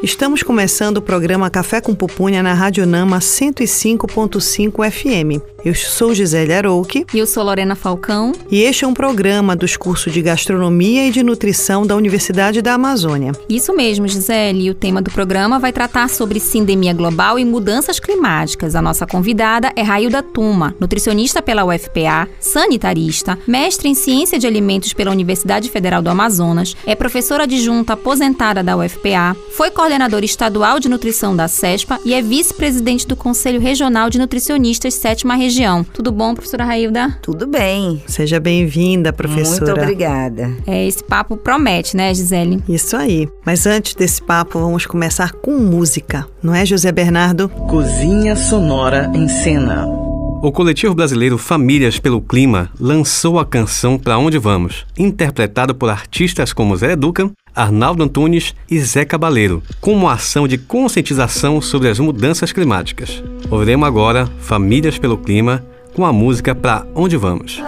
Estamos começando o programa Café com Pupunha na Rádio Nama 105.5 FM. Eu sou Gisele Arouque. E eu sou Lorena Falcão. E este é um programa dos cursos de Gastronomia e de Nutrição da Universidade da Amazônia. Isso mesmo, Gisele. E o tema do programa vai tratar sobre sindemia global e mudanças climáticas. A nossa convidada é Railda Tuma, nutricionista pela UFPA, sanitarista, mestre em Ciência de Alimentos pela Universidade Federal do Amazonas, é professora adjunta aposentada da UFPA, foi coordenadora estadual de nutrição da CESPA e é vice-presidente do Conselho Regional de Nutricionistas Sétima Região região. Tudo bom, professora Railda? Tudo bem. Seja bem-vinda, professora. Muito obrigada. É, esse papo promete, né, Gisele? Isso aí. Mas antes desse papo, vamos começar com música. Não é, José Bernardo? Cozinha Sonora em Cena. O coletivo brasileiro Famílias pelo Clima lançou a canção Pra Onde Vamos, interpretada por artistas como Zé Educa, Arnaldo Antunes e Zé Cabaleiro, como ação de conscientização sobre as mudanças climáticas. Ouviremos agora Famílias pelo Clima com a música Pra Onde Vamos.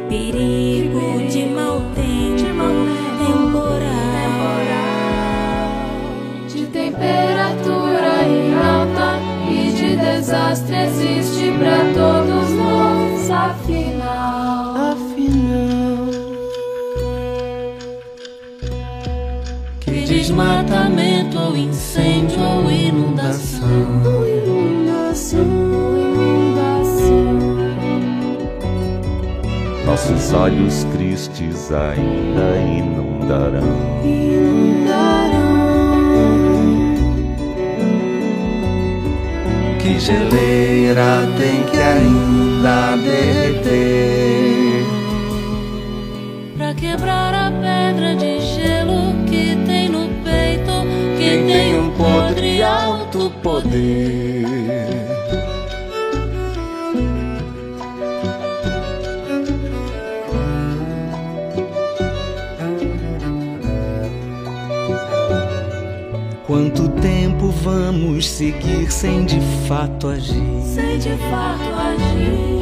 Perigo de mau tempo, temporal, de temperatura em alta e de desastre existe para todos nós, afinal. Afinal, que desmatamento ou incêndio ou inundação. Nossos olhos tristes ainda inundarão. Que geleira tem que ainda derreter Pra quebrar a pedra de gelo que tem no peito, que tem um podre alto poder. Vamos seguir sem de fato agir? Sem de fato agir.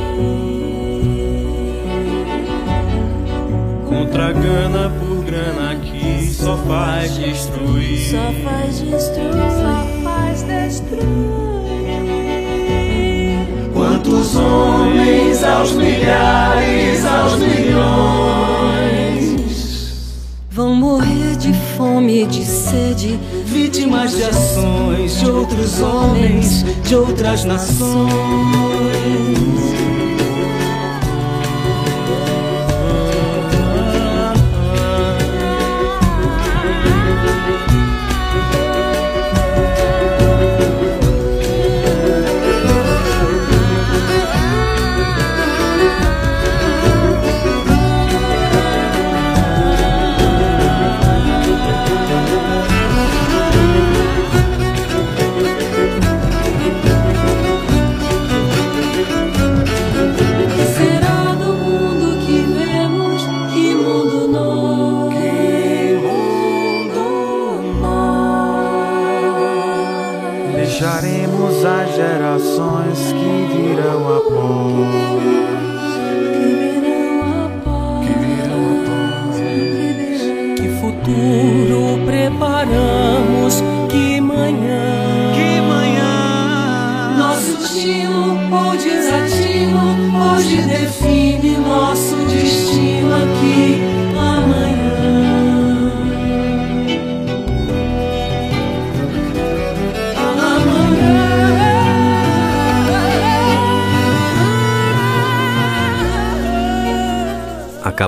Contra grana por grana que só faz destruir. Só faz destruir. Só faz destruir. Quantos homens aos milhares, aos milhões vão morrer de fome e de sede vítimas de ações de outros homens, de outras nações.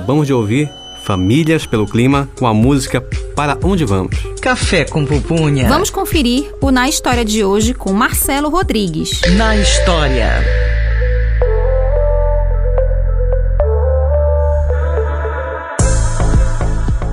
Acabamos de ouvir Famílias pelo Clima com a música Para Onde Vamos. Café com pupunha. Vamos conferir o Na História de hoje com Marcelo Rodrigues. Na História.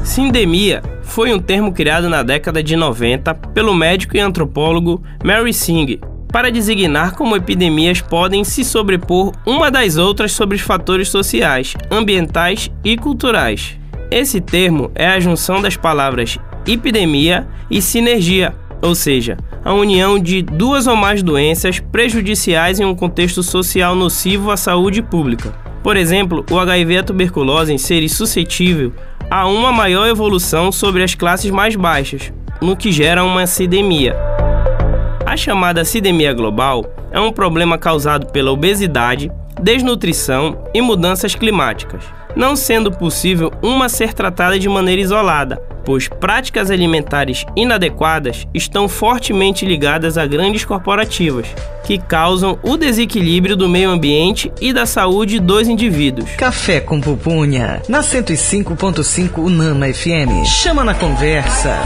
Sindemia foi um termo criado na década de 90 pelo médico e antropólogo Mary Singh para designar como epidemias podem se sobrepor uma das outras sobre os fatores sociais, ambientais e culturais. Esse termo é a junção das palavras epidemia e sinergia, ou seja, a união de duas ou mais doenças prejudiciais em um contexto social nocivo à saúde pública. Por exemplo, o HIV e a tuberculose seres suscetível a uma maior evolução sobre as classes mais baixas, no que gera uma cidemia. A chamada cidemia global é um problema causado pela obesidade, desnutrição e mudanças climáticas, não sendo possível uma ser tratada de maneira isolada, pois práticas alimentares inadequadas estão fortemente ligadas a grandes corporativas, que causam o desequilíbrio do meio ambiente e da saúde dos indivíduos. Café com pupunha, na 105.5 Unama FM. Chama na conversa.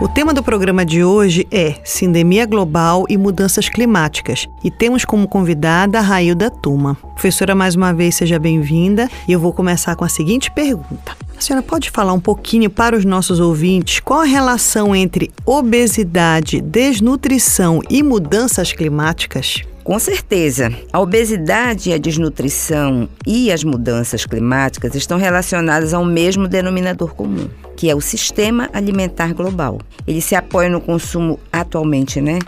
O tema do programa de hoje é Sindemia Global e Mudanças Climáticas e temos como convidada a Railda Tuma. Professora, mais uma vez, seja bem-vinda e eu vou começar com a seguinte pergunta. A senhora pode falar um pouquinho para os nossos ouvintes qual a relação entre obesidade, desnutrição e mudanças climáticas? Com certeza. A obesidade, a desnutrição e as mudanças climáticas estão relacionadas ao mesmo denominador comum, que é o sistema alimentar global. Ele se apoia no consumo atualmente, né,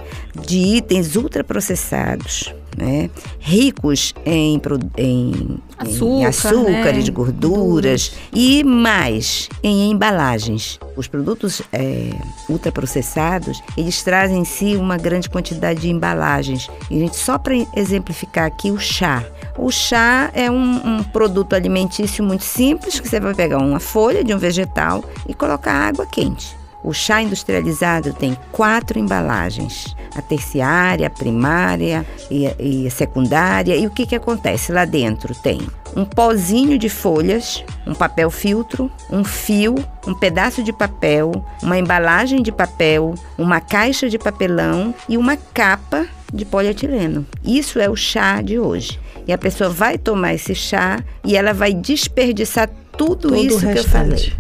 de itens ultraprocessados, né, ricos em, em, Açúcar, em açúcares, né? gorduras e mais em embalagens. Os produtos é, ultraprocessados, eles trazem em si uma grande quantidade de embalagens. E gente, só para exemplificar aqui, o chá. O chá é um, um produto alimentício muito simples, que você vai pegar uma folha de um vegetal e colocar água quente. O chá industrializado tem quatro embalagens: a terciária, a primária e a, secundária. E o que, que acontece? Lá dentro tem um pozinho de folhas, um papel filtro, um fio, um pedaço de papel, uma embalagem de papel, uma caixa de papelão e uma capa de polietileno. Isso é o chá de hoje. E a pessoa vai tomar esse chá e ela vai desperdiçar tudo Todo isso que eu falei.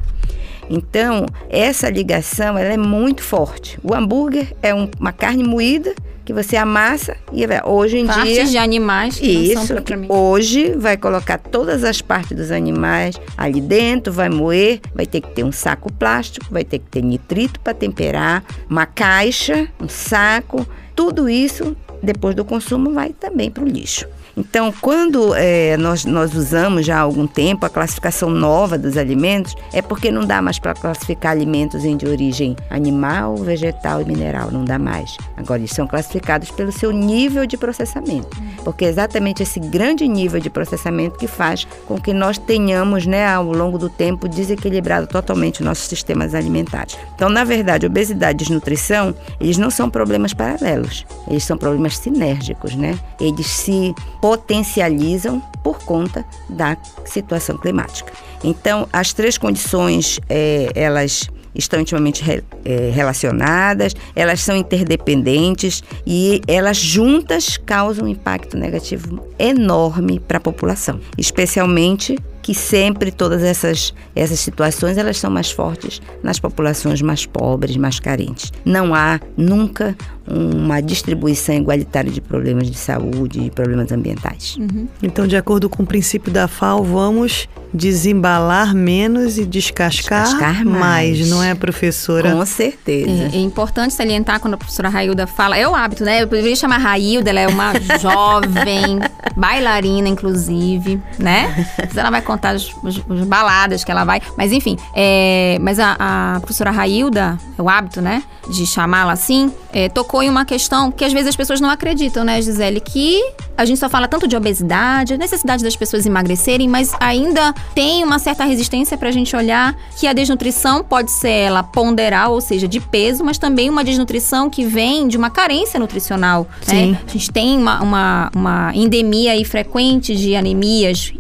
Então, essa ligação ela é muito forte. O hambúrguer é um- uma carne moída que você amassa e hoje em dia Partes de animais que não isso, são que propriamente. hoje vai colocar todas as partes dos animais ali dentro, vai moer, vai ter que ter um saco plástico, vai ter que ter nitrito para temperar, uma caixa, um saco, tudo isso depois do consumo vai também para o lixo. Então, quando eh, nós, nós usamos já há algum tempo a classificação nova dos alimentos, é porque não dá mais para classificar alimentos em de origem animal, vegetal e mineral, não dá mais. Agora, eles são classificados pelo seu nível de processamento, porque é exatamente esse grande nível de processamento que faz com que nós tenhamos, né, ao longo do tempo, desequilibrado totalmente nossos sistemas alimentares. Então, na verdade, obesidade e desnutrição, eles não são problemas paralelos, eles são problemas sinérgicos, né? Eles se potencializam por conta da situação climática. Então, as três condições, eh, elas estão intimamente re- eh, relacionadas, elas são interdependentes e elas juntas causam um impacto negativo enorme para a população, especialmente que sempre todas essas, essas situações elas são mais fortes nas populações mais pobres, mais carentes. Não há nunca uma distribuição igualitária de problemas de saúde e problemas ambientais. Então, de acordo com o princípio da FAO, vamos desembalar menos e descascar, Descascar mais. não é, professora? Com certeza. É, é importante salientar quando a professora Railda fala, é o hábito, né? Eu poderia chamar Railda, ela é uma jovem, bailarina, inclusive, né? Mas ela vai contar as, as- as baladas que ela vai. Mas enfim, é, mas a, a professora Railda, é o hábito, né? De chamá-la assim, é, tocou em uma questão que às vezes as pessoas não acreditam, né, Gisele? Que a gente só fala tanto de obesidade, a necessidade das pessoas emagrecerem, mas ainda tem uma certa resistência pra gente olhar que a desnutrição pode ser ela ponderal, ou seja, de peso, mas também uma desnutrição que vem de uma carência nutricional. Sim. Né? A gente tem uma, uma, uma anemia aí frequente de anemias,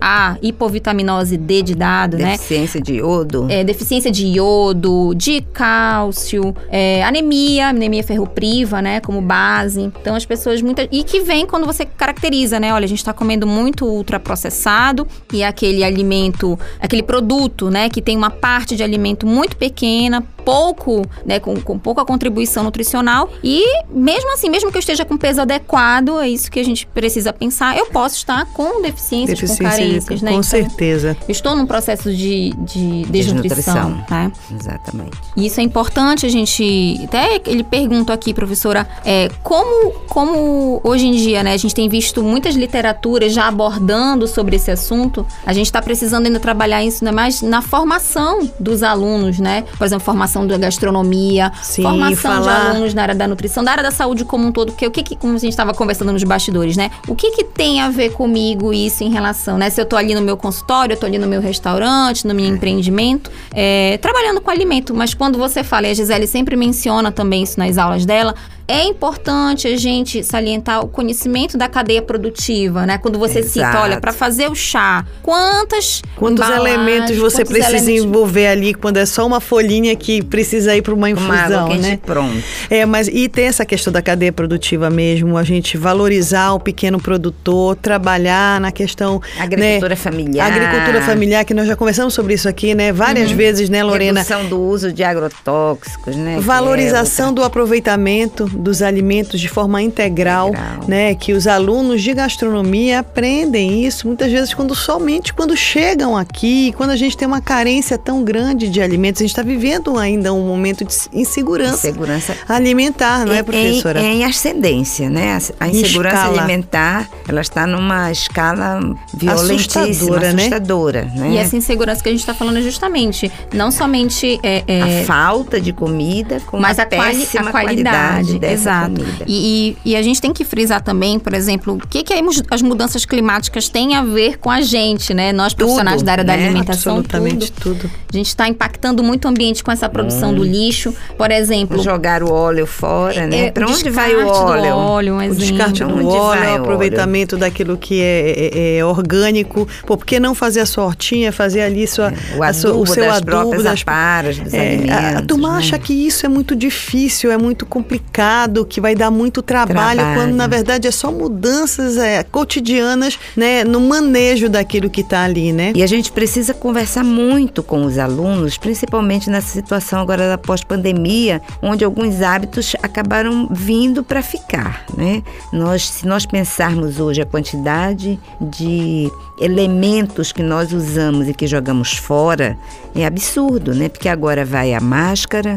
A, hipovitaminose D de dado, né? Deficiência de iodo. É, deficiência de iodo, de cálcio, é, anemia, anemia ferropriva, né, como base. Então as pessoas muitas e que vem quando você caracteriza, né? Olha, a gente está comendo muito ultraprocessado e é aquele alimento, aquele produto, né, que tem uma parte de alimento muito pequena, pouco, né, com, com pouca contribuição nutricional e mesmo assim, mesmo que eu esteja com peso adequado, é isso que a gente precisa pensar. Eu posso estar com deficiências, Deficiência com carências, né? com Então, certeza. estou num processo de, de desnutrição, Desnutrição. né? Exatamente. E isso é importante a gente. Até ele pergunta aqui, professora, é, como, como hoje em dia, né, a gente tem visto muitas literaturas já abordando sobre esse assunto, a gente está precisando ainda trabalhar isso né, mais na formação dos alunos, né? Por exemplo, formação da gastronomia, Sim, formação falar- de alunos na área da nutrição, da área da saúde como um todo, porque o que, que como a gente estava conversando nos bastidores, né? O que que tem a ver comigo isso em relação, né? Se eu tô ali no meu consultório, eu tô ali no meu restaurante, no meu empreendimento, é, trabalhando com alimento, mas quando você fala, e a Gisele sempre menciona também isso nas aulas dela, é importante a gente salientar o conhecimento da cadeia produtiva, né? Quando você cita, Exato. olha, para fazer o chá, quantas Quantos elementos você quantos precisa elementos- envolver ali quando é só uma folhinha que precisa ir para uma Uma infusão, quente né? pronto. É, mas e tem essa questão da cadeia produtiva mesmo, a gente valorizar o pequeno produtor, trabalhar na questão Agricultura né, familiar. agricultura familiar, que nós já conversamos sobre isso aqui, né? Várias vezes, né, Lorena? Redução do uso de agrotóxicos, né? é Valorização do aproveitamento dos alimentos de forma integral, Integral. né? Que os alunos de gastronomia aprendem isso muitas vezes quando somente quando chegam aqui, quando a gente tem uma carência tão grande de alimentos, a gente está vivendo ainda um momento de insegurança Segurança alimentar, não é, em- professora? Em, em ascendência, né? A, a insegurança escala. alimentar, ela está numa escala violentíssima, Assustadora, né? assustadora, né? E essa insegurança que a gente está falando é justamente não somente é, é, A falta de comida com mas uma a, quali- a qualidade, dessa exato. comida. E, e- e a gente tem que frisar também, por exemplo, o que, que as mudanças climáticas têm a ver com a gente, né? Nós profissionais da área da né? alimentação, Absolutamente tudo. tudo. A gente está impactando muito o ambiente com essa produção do lixo. Por exemplo, Jogar o óleo fora, né? é, Para o onde vai o descarte do óleo? óleo, um O descarte do óleo, o o aproveitamento daquilo que é, é- é orgânico. Pô, por que não fazer a sua hortinha, fazer ali sua, O a sua- adubo o seu das adubo das aparas dos É, alimentos. a, a turma né? acha que isso é muito difícil, é muito complicado, que vai dar muito trabalho, Trabalho. quando na verdade é só mudanças é, cotidianas, né, no manejo daquilo que está ali, né? E a gente precisa conversar muito com os alunos, principalmente nessa situação agora da pós-pandemia, onde alguns hábitos acabaram vindo para ficar, né? Nós, se nós pensarmos hoje a quantidade de elementos que nós usamos e que jogamos fora, é absurdo, né? Porque agora vai a máscara,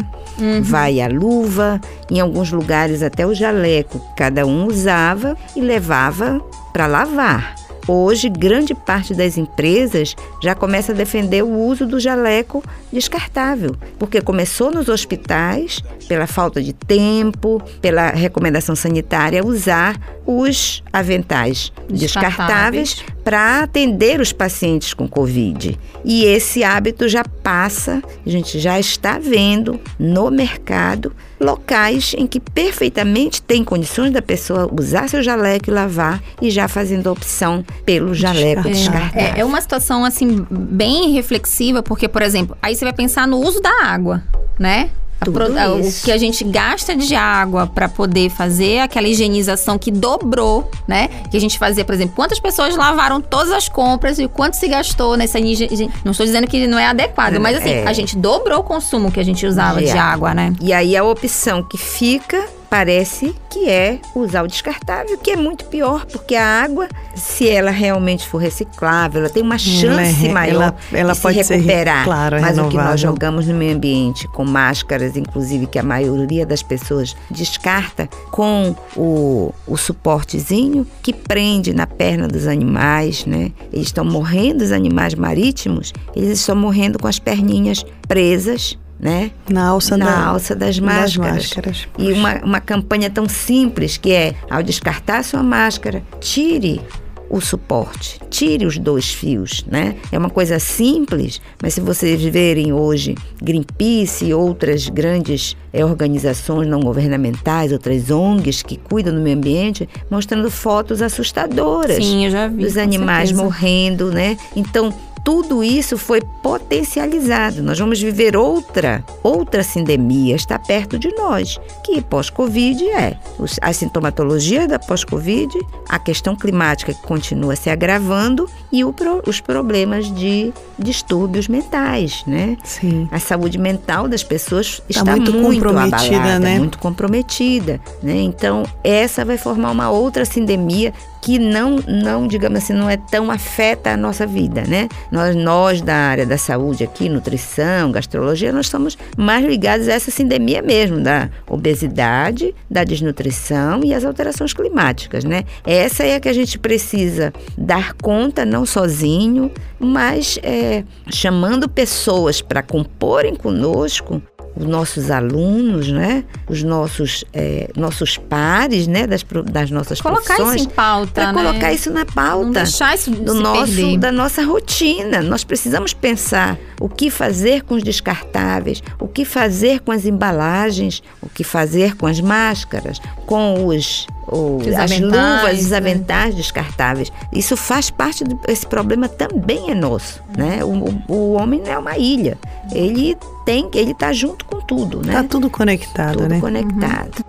vai a luva, em alguns lugares até o jaleco, que cada um usava e levava para lavar. Hoje, grande parte das empresas já começa a defender o uso do jaleco descartável, porque começou nos hospitais, pela falta de tempo, pela recomendação sanitária, usar os aventais Descartáveis. descartáveis para atender os pacientes com Covid. E esse hábito já passa, a gente já está vendo no mercado locais em que perfeitamente tem condições da pessoa usar seu jaleco e lavar e já fazendo a opção pelo jaleco Descartável. descartável. É, é uma situação assim bem reflexiva, porque, por exemplo, aí você vai pensar no uso da água, né? Pro- o que a gente gasta de água para poder fazer aquela higienização que dobrou, né? Que a gente fazia, por exemplo, quantas pessoas lavaram todas as compras e o quanto se gastou nessa higiene. Não estou dizendo que não é adequado, mas assim, É. a gente dobrou o consumo que a gente usava De de água, né? E aí a opção que fica parece que é usar o descartável, que é muito pior, porque a água, se ela realmente for reciclável, ela tem uma chance é- maior ela- ela de pode se ser, recuperar. claro, é Mas o que renovável. nós jogamos no meio ambiente, com máscaras, inclusive, que a maioria das pessoas descarta, com o, o suportezinho que prende na perna dos animais, né? Eles estão morrendo, os animais marítimos, eles estão morrendo com as perninhas presas, né? Na alça, na da, alça das das máscaras. máscaras. E uma, uma campanha tão simples que é, ao descartar sua máscara, tire o suporte. Tire os dois fios, né? É uma coisa simples, mas se vocês verem hoje Greenpeace e outras grandes é, organizações não governamentais, outras ONGs que cuidam do meio ambiente, mostrando fotos assustadoras Sim, eu já vi, dos animais certeza. morrendo, né? Então, tudo isso foi potencializado. Nós vamos viver outra, outra sindemia, está perto de nós, que pós-Covid é a sintomatologia da pós-Covid, a questão climática que continua se agravando e o os problemas de distúrbios mentais, né? Sim. A saúde mental das pessoas está muito muito, comprometida, abalada, né? muito comprometida, né? Então, essa vai formar uma outra sindemia que não, não, digamos assim, não é tão afeta a nossa vida, né? Nós, nós da área da saúde aqui, nutrição, gastrologia, nós estamos mais ligados a essa sindemia mesmo, da obesidade, da desnutrição e as alterações climáticas, né? Essa é a que a gente precisa dar conta, não sozinho, mas é, chamando pessoas para comporem conosco os nossos alunos, né? Os nossos, é, nossos pares, né? Das, das nossas Colocar profissões. isso em pauta, Para né? colocar isso na pauta Não deixar isso do nosso, perder. da nossa rotina. Nós precisamos pensar o que fazer com os descartáveis, o que fazer com as embalagens, o que fazer com as máscaras, com os, o- as luvas, os né? aventais descartáveis. Isso faz parte do, esse problema também é nosso, né? O, o- o homem não é uma ilha. Ele tem, ele está junto com tudo, né? Tá tudo conectado, tudo né? conectado.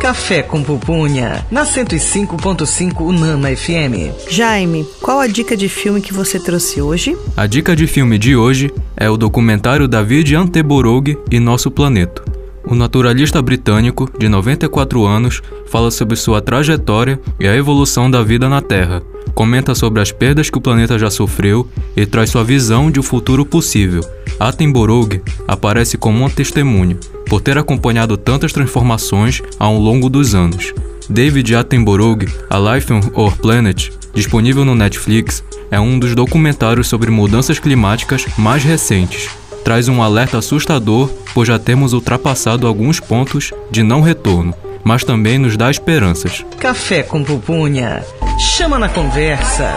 Café com Pupunha, na 105.5 Unama FM. Jaime, qual a dica de filme que você trouxe hoje? A dica de filme de hoje é o documentário David Anteborog e Nosso Planeta. O naturalista britânico, de 94 anos, fala sobre sua trajetória e a evolução da vida na Terra. Comenta sobre as perdas que o planeta já sofreu e traz sua visão de um futuro possível. Attenborough aparece como uma testemunha, por ter acompanhado tantas transformações ao longo dos anos. David Attenborough, A Life on Our Planet, disponível no Netflix, é um dos documentários sobre mudanças climáticas mais recentes. Traz um alerta assustador, pois já temos ultrapassado alguns pontos de não retorno, mas também nos dá esperanças. Café com Pupunha, chama na conversa.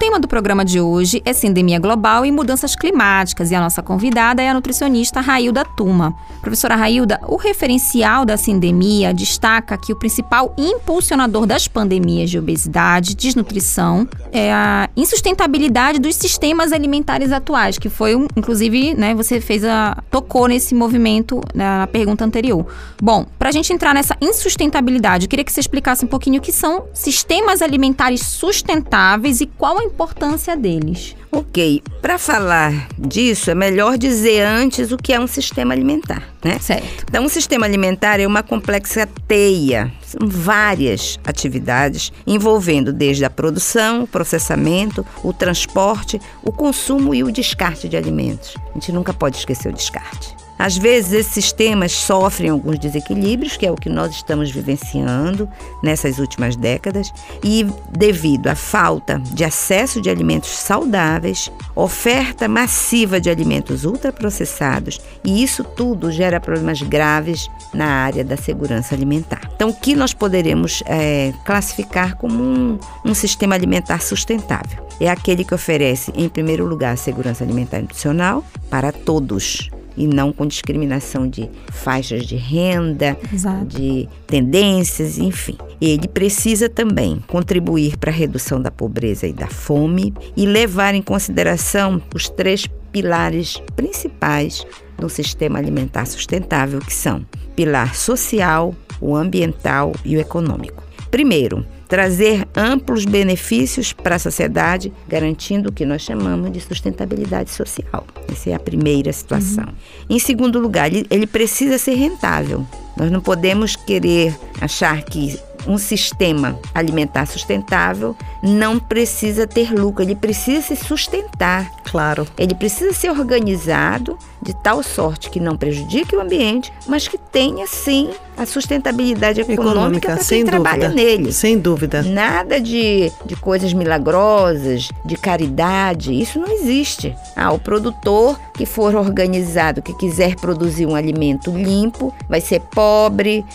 Tema do programa de hoje é Sindemia Global e Mudanças Climáticas e a nossa convidada é a nutricionista Railda Tuma. Professora Railda, o referencial da sindemia destaca que o principal impulsionador das pandemias de obesidade, desnutrição, é a insustentabilidade dos sistemas alimentares atuais, que foi, um- inclusive, né, você fez a tocou nesse movimento na pergunta anterior. Bom, para a gente entrar nessa insustentabilidade, eu queria que você explicasse um pouquinho o que são sistemas alimentares sustentáveis e qual a importância deles. Ok, para falar disso, é melhor dizer antes o que é um sistema alimentar, né? Certo. Então, um sistema alimentar é uma complexa teia, são várias atividades envolvendo desde a produção, o processamento, o transporte, o consumo e o descarte de alimentos. A gente nunca pode esquecer o descarte. Às vezes, esses sistemas sofrem alguns desequilíbrios, que é o que nós estamos vivenciando nessas últimas décadas, e devido à falta de acesso de alimentos saudáveis, oferta massiva de alimentos ultraprocessados, e isso tudo gera problemas graves na área da segurança alimentar. Então, o que nós poderemos eh, classificar como um, um sistema alimentar sustentável? É aquele que oferece, em primeiro lugar, segurança alimentar e nutricional para todos e não com discriminação de faixas de renda, Exato. de tendências, enfim. Ele precisa também contribuir para a redução da pobreza e da fome e levar em consideração os três pilares principais do sistema alimentar sustentável, que são pilar social, o ambiental e o econômico. Primeiro, trazer amplos benefícios para a sociedade, garantindo o que nós chamamos de sustentabilidade social. Essa é a primeira situação. Em segundo lugar, ele, ele precisa ser rentável. Nós não podemos querer achar que um sistema alimentar sustentável não precisa ter lucro, ele precisa se sustentar. Claro. Ele precisa ser organizado de tal sorte que não prejudique o ambiente, mas que tenha sim a sustentabilidade econômica, para quem trabalha dúvida. nele. Sem dúvida. Nada de, de coisas milagrosas, de caridade, isso não existe. Ah, o produtor que for organizado, que quiser produzir um alimento limpo, vai ser pobre,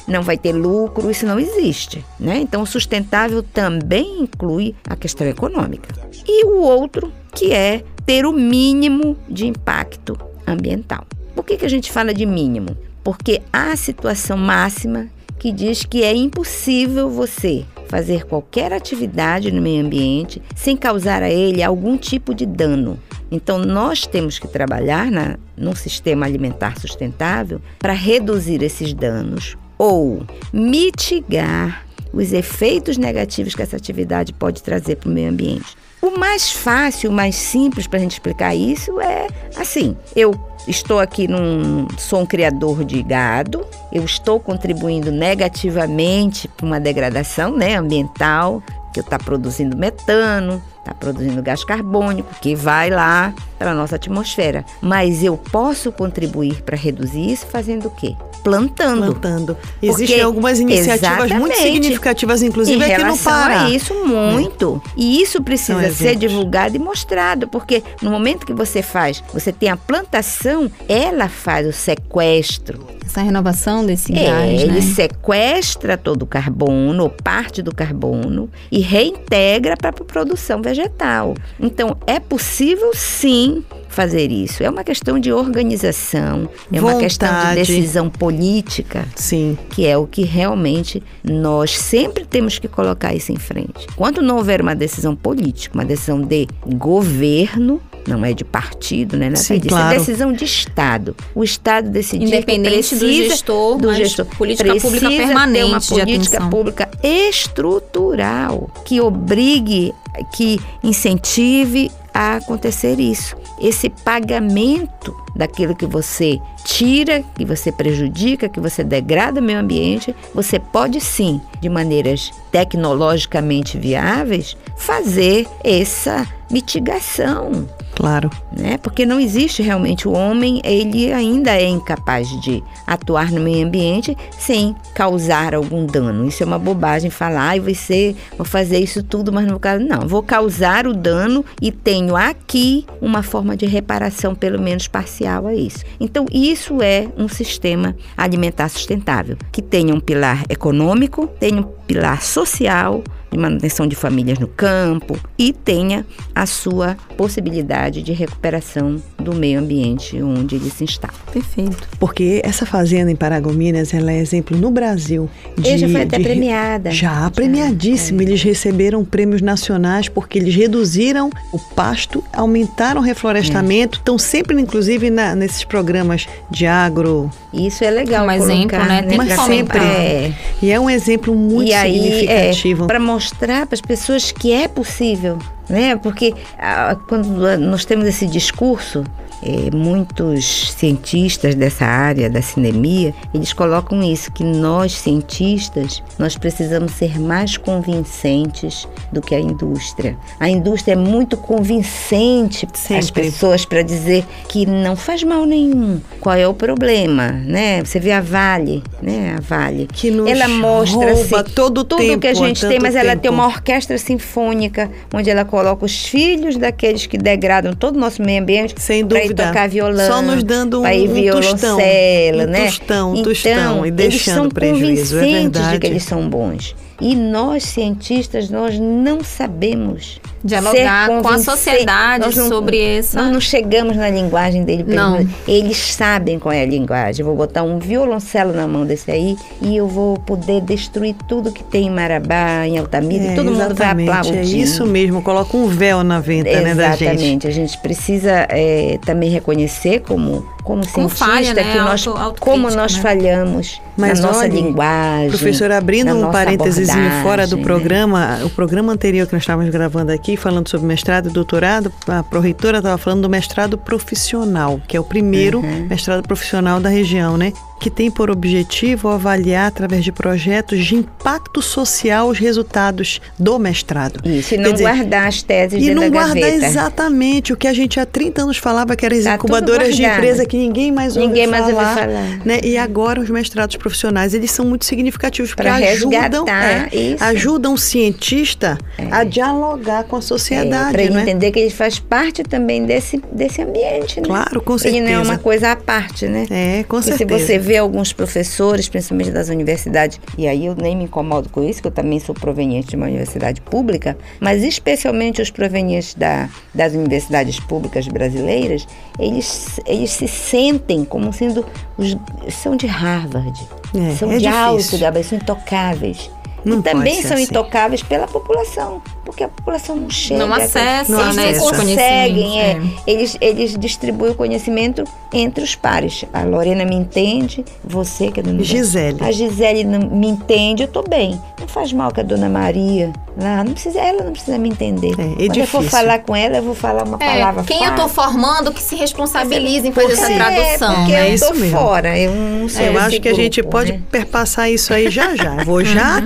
não vai ter lucro, isso não existe. Né? Então, o sustentável também inclui a questão econômica. E o outro, que é ter o mínimo de impacto ambiental. Por que, que a gente fala de mínimo? Porque há a situação máxima que diz que é impossível você fazer qualquer atividade no meio ambiente sem causar a ele algum tipo de dano. Então, nós temos que trabalhar na, num sistema alimentar sustentável para reduzir esses danos ou mitigar os efeitos negativos que essa atividade pode trazer para o meio ambiente. O mais fácil, o mais simples para a gente explicar isso é assim: eu estou aqui num. sou um criador de gado, eu estou contribuindo negativamente para uma degradação né, ambiental, que está produzindo metano, está produzindo gás carbônico, que vai lá para a nossa atmosfera. Mas eu posso contribuir para reduzir isso fazendo o quê? Plantando. Plantando. Existem algumas iniciativas muito significativas, inclusive em aqui no Pará. A isso muito. É. E isso precisa ser divulgado e mostrado, porque no momento que você faz, você tem a plantação, ela faz o sequestro. Essa renovação desse é, gás, ele né? sequestra todo o carbono, ou parte do carbono, e reintegra para a produção vegetal. Então, é possível sim fazer isso. É uma questão de organização, é Vontade. uma questão de decisão política. Sim. Que é o que realmente nós sempre temos que colocar isso em frente. Quando não houver uma decisão política, uma decisão de governo, não é de partido, né? Nada Sim, disso. claro. É decisão de Estado. O Estado decidir Independente que do gestor, do gestor política pública precisa ter permanente uma de política atenção. pública estrutural que obrigue, que incentive a acontecer isso. Esse pagamento daquilo que você tira, que você prejudica, que você degrada o meio ambiente, você pode sim, de maneiras tecnologicamente viáveis, fazer essa mitigação Claro. né? Porque não existe realmente o homem, ele ainda é incapaz de atuar no meio ambiente sem causar algum dano. Isso é uma bobagem falar, ai, você vou fazer isso tudo, mas não vou causar. Não, vou causar o dano e tenho aqui uma forma de reparação, pelo menos parcial, a isso. Então, isso é um sistema alimentar sustentável, que tenha um pilar econômico, tenha um pilar social, de manutenção de famílias no campo e tenha a sua possibilidade de recuperação do meio ambiente onde ele se instala. Perfeito. Porque essa fazenda em Paragominas, ela é exemplo no Brasil. De, Ele já foi até de- premiada. Já, premiadíssimo. Eles receberam prêmios nacionais porque eles reduziram o pasto, aumentaram o reflorestamento, estão sempre, inclusive, na- nesses programas de agro. Isso é legal. Um colocar, exemplo, né? Tem Mas que sempre. É. E é um exemplo muito e aí, significativo. Mostrar para as pessoas que é possível, né? Porque ah, quando nós temos esse discurso, eh, muitos cientistas dessa área da cinemia, eles colocam isso que nós cientistas, nós precisamos ser mais convincentes do que a indústria. A indústria é muito convincente às Sempre. pessoas para dizer que não faz mal nenhum. Qual é o problema, né? Você vê a Vale, né? A Vale. Que nos ela mostra rouba assim, todo o tudo tempo, que a gente tem, mas ela tem tempo. uma orquestra sinfônica onde ela coloca os filhos daqueles que degradam todo o nosso meio ambiente Sem para ir tocar violão, Só nos dando um, para ir um tostão. violoncelo, um né? tostão, um então, tostão. E deixando prejuízo, é verdade. de que eles são bons. E nós, cientistas, nós não sabemos Dialogar com a sociedade não- sobre essa. Nós não chegamos na linguagem dele. Não. eles. Eles sabem qual é a linguagem. Eu vou botar um violoncelo na mão desse aí e eu vou poder destruir tudo que tem em Marabá, em Altamira, É, e todo mundo vai exatamente, aplaudir. É isso mesmo, coloca um véu na venta né, da gente. Exatamente. A gente precisa é, também reconhecer como como Como cientista falha, né? que nós Auto- autocrítica, como nós né? falhamos Mas na nossa olhe, linguagem. Professor, abrindo um parênteses fora do né? programa, o programa anterior que nós estávamos gravando aqui, falando sobre mestrado e doutorado, a pró-reitora estava falando do mestrado profissional, que é o primeiro Uhum. mestrado profissional da região, né? Que tem por objetivo avaliar, através de projetos de impacto social, os resultados do mestrado. Isso, e não dizer, guardar as teses E não da guardar gaveta. exatamente o que a gente há 30 anos falava, que eram as Tá incubadoras de empresa que ninguém mais ouve Ninguém mais ouve falar. falar. Né? E agora os mestrados profissionais, eles são muito significativos, porque Pra ajudam, é, ajudam o cientista a dialogar com a É, sociedade, para ele é? entender que ele faz parte também desse, desse ambiente, né? Claro, com Ele não é certeza. uma coisa à parte, né? É, com E se certeza. você vê alguns professores, principalmente das universidades, e aí eu nem me incomodo com isso, que eu também sou proveniente de uma universidade pública, mas especialmente os provenientes da, das universidades públicas brasileiras, eles, eles se sentem como sendo os são de Harvard, É, são é de alto difícil. gabarito, são intocáveis. Não e também são assim. intocáveis pela população, porque a população não chega. Não acessa, Não eles né, não conseguem, é. conhecimentos. Eles, eles distribuem o conhecimento entre os pares. A Lorena me entende, você que é dona Gisele. A Gisele não me entende, eu tô bem. Não faz mal que a dona Maria lá, não precisa, ela não precisa me entender. É, é Quando eu for falar com ela, eu vou falar uma palavra É, quem eu tô fácil. formando que se responsabilize em fazer essa É, tradução. porque É eu isso tô mesmo. fora, eu não É, eu acho que a gente pode né? perpassar isso aí já já. Vou já.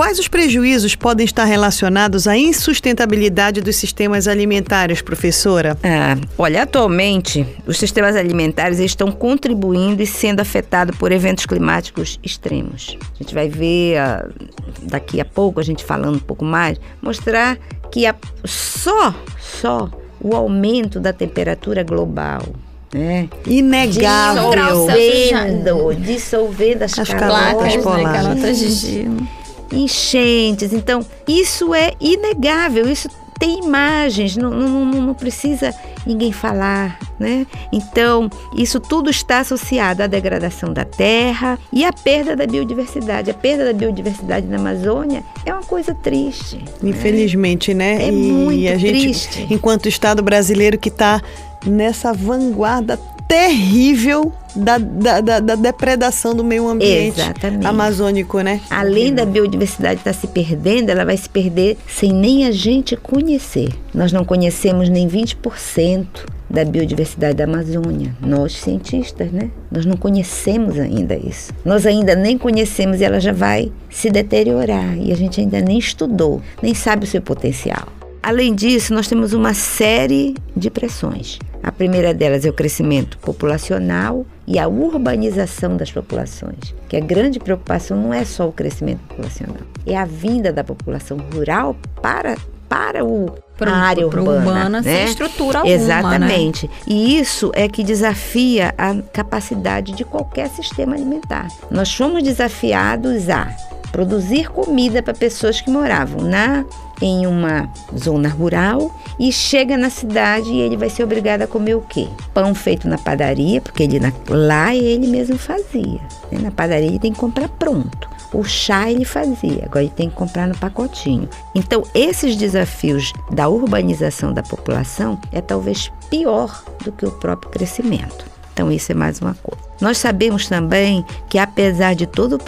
Quais os prejuízos podem estar relacionados à insustentabilidade dos sistemas alimentares, professora? Ah, olha, atualmente os sistemas alimentares estão contribuindo e sendo afetados por eventos climáticos extremos. A gente vai ver ah, daqui a pouco, a gente falando um pouco mais, mostrar que a- só, só o aumento da temperatura global, né? Inegável. Dissolvendo, dissolvendo as, As calotas calotas né, polares. calotas de gelo. Enchentes. Então, isso é inegável, isso tem imagens, não, não, não, precisa ninguém falar, né? Então, isso tudo está associado à degradação da terra e à perda da biodiversidade. A perda da biodiversidade na Amazônia é uma coisa triste. Infelizmente, né? É e muito a gente, triste. enquanto Estado brasileiro que está nessa vanguarda terrível da, da, da- da depredação do meio ambiente Exatamente. amazônico, né? Além da biodiversidade estar se perdendo, ela vai se perder sem nem a gente conhecer. Nós não conhecemos nem 20% da biodiversidade da Amazônia. Nós, cientistas, né? Nós não conhecemos ainda isso. Nós ainda nem conhecemos e ela já vai se deteriorar. E a gente ainda nem estudou, nem sabe o seu potencial. Além disso, nós temos uma série de pressões. A primeira delas é o crescimento populacional e a urbanização das populações. Que a grande preocupação não é só o crescimento populacional, é a vinda da população rural para, para o, Pro- a área urbana. urbana sem né? estrutura alguma, Exatamente. E isso é que desafia a capacidade de qualquer sistema alimentar. Nós fomos desafiados a produzir comida para pessoas que moravam na em uma zona rural e chega na cidade e ele vai ser obrigado a comer o quê? Pão feito na padaria, porque ele na- lá ele mesmo fazia. né? Na padaria ele tem que comprar pronto. O chá ele fazia, agora ele tem que comprar no pacotinho. Então, esses desafios da urbanização da população é talvez pior do que o próprio crescimento. Então, isso é mais uma coisa. Nós sabemos também que, apesar de todo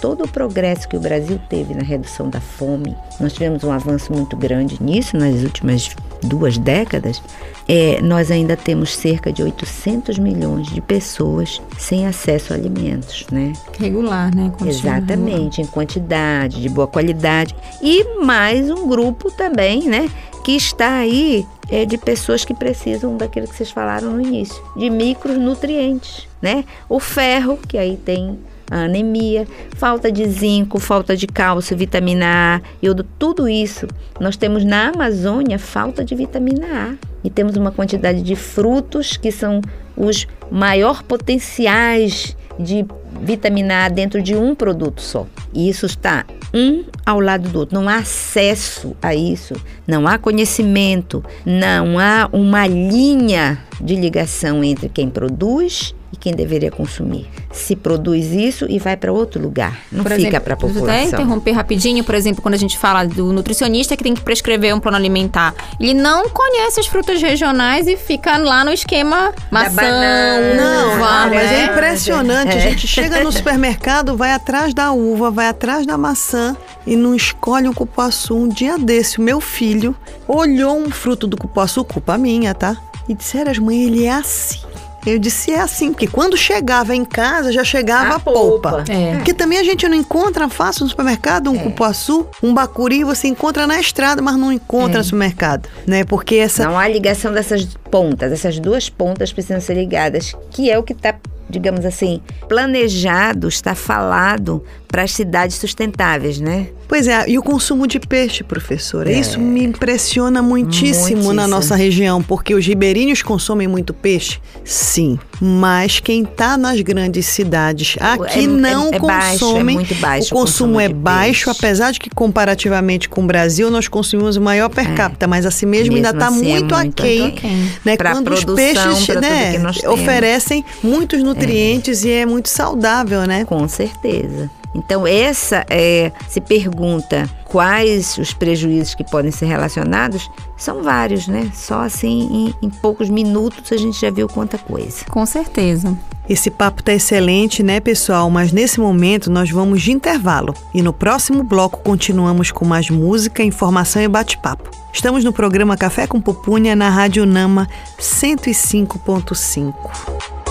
todo o progresso que o Brasil teve na redução da fome, nós tivemos um avanço muito grande nisso nas últimas duas décadas, é, nós ainda temos cerca de 800 milhões de pessoas sem acesso a alimentos, né? Regular, né? Continua Exatamente, em quantidade, de boa qualidade. E mais um grupo também, né? Que está aí é, de pessoas que precisam daquilo que vocês falaram no início, de micronutrientes, né? O ferro, que aí tem anemia, falta de zinco, falta de cálcio, vitamina A, iodo, tudo isso. Nós temos na Amazônia falta de vitamina A e temos uma quantidade de frutos que são os maior potenciais de vitamina A dentro de um produto só. E isso está um ao lado do outro. Não há acesso a isso, não há conhecimento, não há uma linha de ligação entre quem produz e quem deveria consumir. Se produz isso e vai para outro lugar, não Por fica para a Vou até população. interromper rapidinho, por exemplo, quando a gente fala do nutricionista que tem que prescrever um plano alimentar. Ele não conhece as frutas regionais e fica lá no esquema maçã, banana. Não, uva, ah, mas é né? impressionante. A É. gente chega no supermercado, vai atrás da uva, vai atrás da maçã e não escolhe um cupuaçu. Um dia desse, o meu filho olhou um fruto do cupuaçu, culpa minha, tá? E disseram as mães, ele é assim. Eu disse, é assim, porque quando chegava em casa, já chegava a, A polpa. polpa. É. Porque também a gente não encontra fácil no supermercado um cupuaçu, um bacuri, você encontra na estrada, mas não encontra no supermercado, né? Porque essa... Não há ligação dessas pontas, essas duas pontas precisam ser ligadas, que é o que está, digamos assim, planejado, está falado para as cidades sustentáveis, né? Pois é, e o consumo de peixe, professora? Isso me impressiona muitíssimo, na Muitíssimo. nossa região, porque os ribeirinhos consomem muito peixe? Sim, mas quem está nas grandes cidades aqui É- não é- é baixo, é consomem. muito baixo o o consumo consumo é baixo, peixe. apesar de que comparativamente com o Brasil nós consumimos o maior per capita, mas assim mesmo, ainda Mesmo está assim, é muito, muito aquém, aquém. né? Pra Quando os produção, peixes pra tudo né, oferecem muitos nutrientes e é muito saudável, né? Com certeza. Então, essa é, se pergunta quais os prejuízos que podem ser relacionados, são vários, né? Só assim, em, em poucos minutos, a gente já viu quanta coisa. Com certeza. Esse papo tá excelente, né, pessoal? Mas nesse momento nós vamos de intervalo. E no próximo bloco continuamos com mais música, informação e bate-papo. Estamos no programa Café com Pupunha na Rádio Nama 105.5.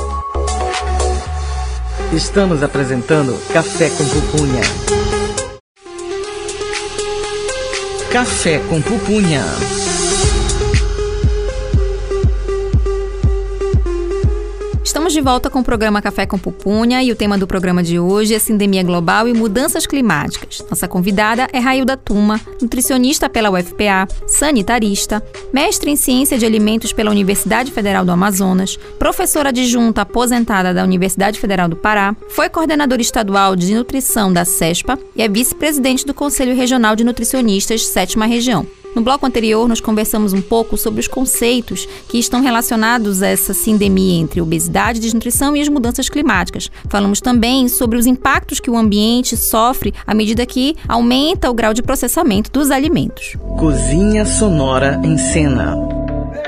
Estamos apresentando Café com Pupunha. Café com Pupunha. Estamos de volta com o programa Café com Pupunha e o tema do programa de hoje é Sindemia Global e Mudanças Climáticas. Nossa convidada é Railda Tuma, nutricionista pela UFPA, sanitarista, mestre em Ciência de Alimentos pela Universidade Federal do Amazonas, professora adjunta aposentada da Universidade Federal do Pará, foi coordenadora estadual de nutrição da CESPA e é vice-presidente do Conselho Regional de Nutricionistas, sétima região. No bloco anterior, nós conversamos um pouco sobre os conceitos que estão relacionados a essa sindemia entre obesidade, desnutrição e as mudanças climáticas. Falamos também sobre os impactos que o ambiente sofre à medida que aumenta o grau de processamento dos alimentos. Cozinha Sonora em Cena.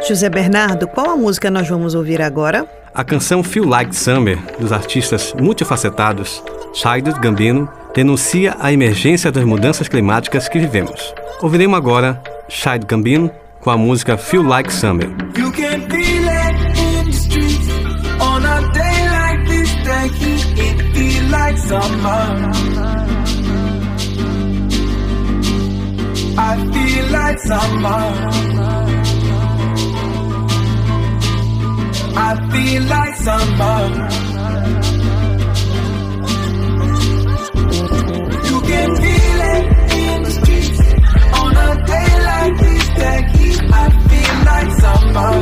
José Bernardo, qual a música nós vamos ouvir agora? A canção Feel Like Summer, dos artistas multifacetados Childish Gambino, denuncia a emergência das mudanças climáticas que vivemos. Ouviremos agora Childish Gambino com a música feel like summer. I feel like summer. I feel like summer. I feel like summer.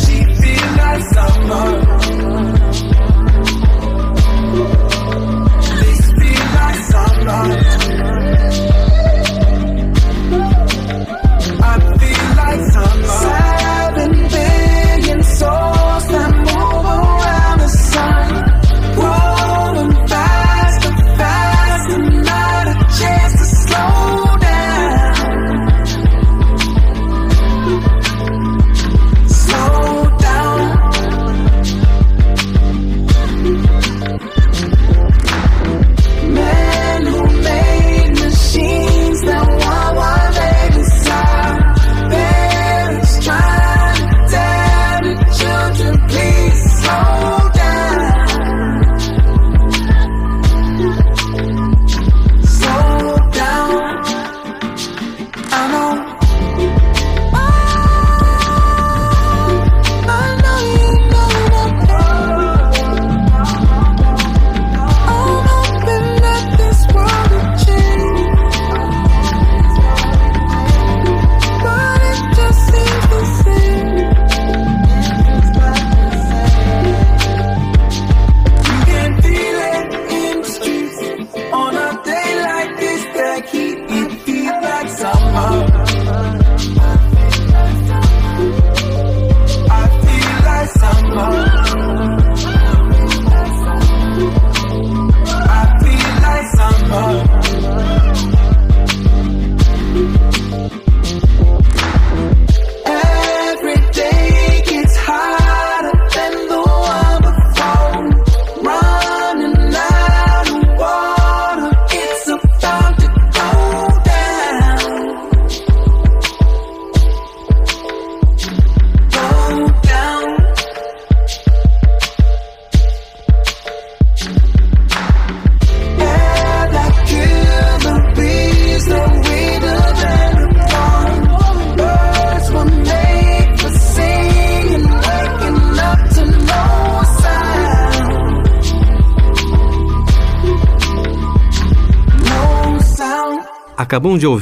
She like summer. This like summer.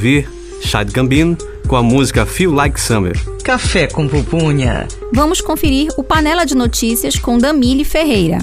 Ouvir Chad Gambino com a música Feel Like Summer. Café com pupunha. Vamos conferir o Panela de Notícias com Damile Ferreira.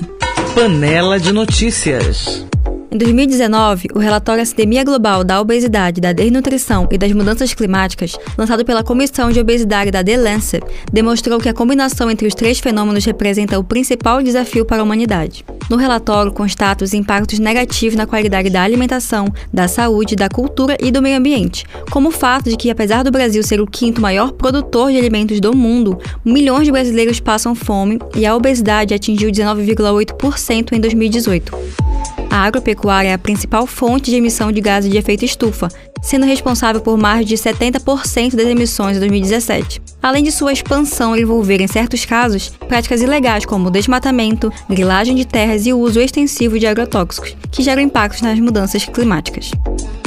Panela de notícias. Em 2019, o relatório Epidemia Global da Obesidade, da Desnutrição e das Mudanças Climáticas, lançado pela Comissão de Obesidade da The Lancet, demonstrou que a combinação entre os três fenômenos representa o principal desafio para a humanidade. No relatório, constata os impactos negativos na qualidade da alimentação, da saúde, da cultura e do meio ambiente, como o fato de que, apesar do Brasil ser o quinto maior produtor de alimentos do mundo, milhões de brasileiros passam fome e a obesidade atingiu 19,8% em 2018. A agropecuária é a principal fonte de emissão de gases de efeito estufa, sendo responsável por mais de 70% das emissões em 2017. Além de sua expansão envolver, em certos casos, práticas ilegais como desmatamento, grilagem de terras e o uso extensivo de agrotóxicos, que geram impactos nas mudanças climáticas.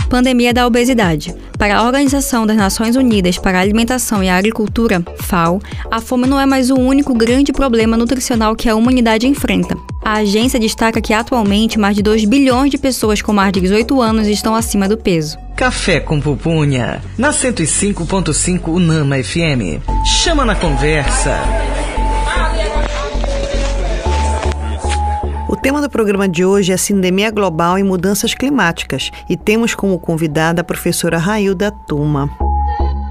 Pandemia da obesidade. Para a Organização das Nações Unidas para a Alimentação e a Agricultura, FAO, a fome não é mais o único grande problema nutricional que a humanidade enfrenta. A agência destaca que atualmente mais de 2 bilhões de pessoas com mais de 18 anos estão acima do peso. Café com pupunha. Na 105.5 Unama FM. Chama na conversa. O tema do programa de hoje é Sindemia Global e Mudanças Climáticas e temos como convidada a professora Railda Tuma.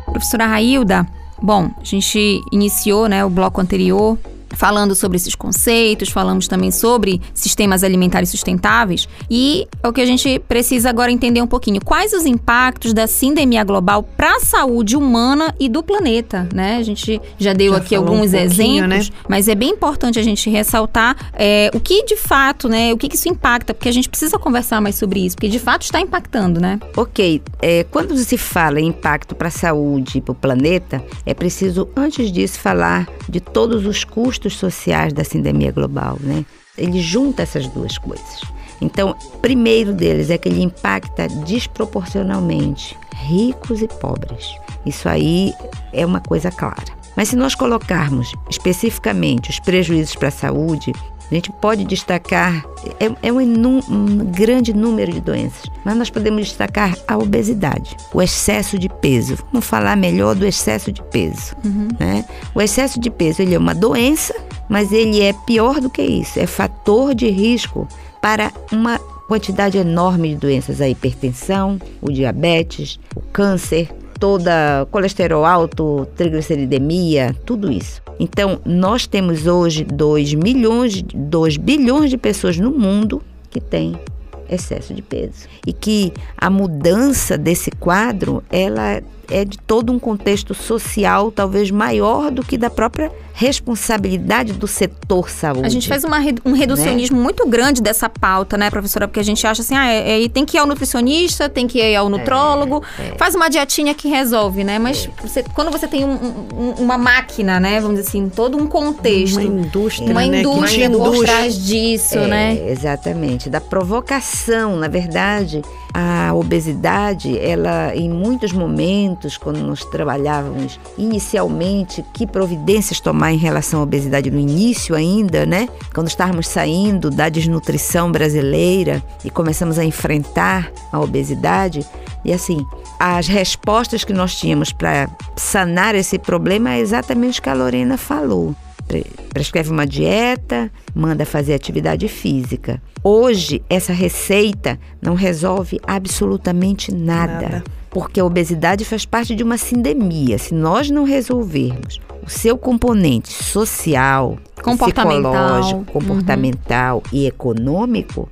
Professora Railda, bom, a gente iniciou né, o bloco anterior falando sobre esses conceitos, falamos também sobre sistemas alimentares sustentáveis e é o que a gente precisa agora entender um pouquinho. Quais os impactos da sindemia global para a saúde humana e do planeta, né? A gente já deu Já aqui alguns um pouquinho, exemplos, né? mas é bem importante a gente ressaltar é, o que de fato, né? O que, que isso impacta, porque a gente precisa conversar mais sobre isso, porque de fato está impactando, né? Ok, é, quando se fala em impacto para a saúde e para o planeta, é preciso, antes disso, falar de todos os custos sociais da sindemia global, né? Ele junta essas duas coisas. Então, primeiro deles é que ele impacta desproporcionalmente ricos e pobres. Isso aí é uma coisa clara. Mas se nós colocarmos especificamente os prejuízos para a saúde, a gente pode destacar, é, é um, um grande número de doenças, mas nós podemos destacar a obesidade, o excesso de peso. Vamos falar melhor do excesso de peso. né? O excesso de peso ele é uma doença, mas ele é pior do que isso, é fator de risco para uma quantidade enorme de doenças, a hipertensão, o diabetes, o câncer, toda colesterol alto, trigliceridemia, tudo isso. Então, nós temos hoje 2 milhões, 2 bilhões de pessoas no mundo que têm excesso de peso. E que a mudança desse quadro, ela é de todo um contexto social talvez maior do que da própria responsabilidade do setor saúde. A gente faz uma um reducionismo muito grande dessa pauta, né, professora? Porque a gente acha assim, ah, é, é- tem que ir ao nutricionista, tem que ir ao nutrólogo, faz uma dietinha que resolve, né? Mas você- quando você tem um- um- uma máquina, né, vamos dizer assim, todo um contexto, Uma indústria, uma né, que indústria por trás disso, É, né? Exatamente, da provocação. Na verdade, a obesidade, ela em muitos momentos, quando nós trabalhávamos inicialmente, que providências tomar em relação à obesidade? No início ainda, né? Quando estávamos saindo da desnutrição brasileira e começamos a enfrentar a obesidade, e assim, as respostas que nós tínhamos para sanar esse problema é exatamente o que a Lorena falou prescreve uma dieta, manda fazer atividade física. Hoje, essa receita não resolve absolutamente nada, Nada. porque a obesidade faz parte de uma sindemia. Se nós não resolvermos o seu componente social, Comportamental. psicológico, comportamental e econômico,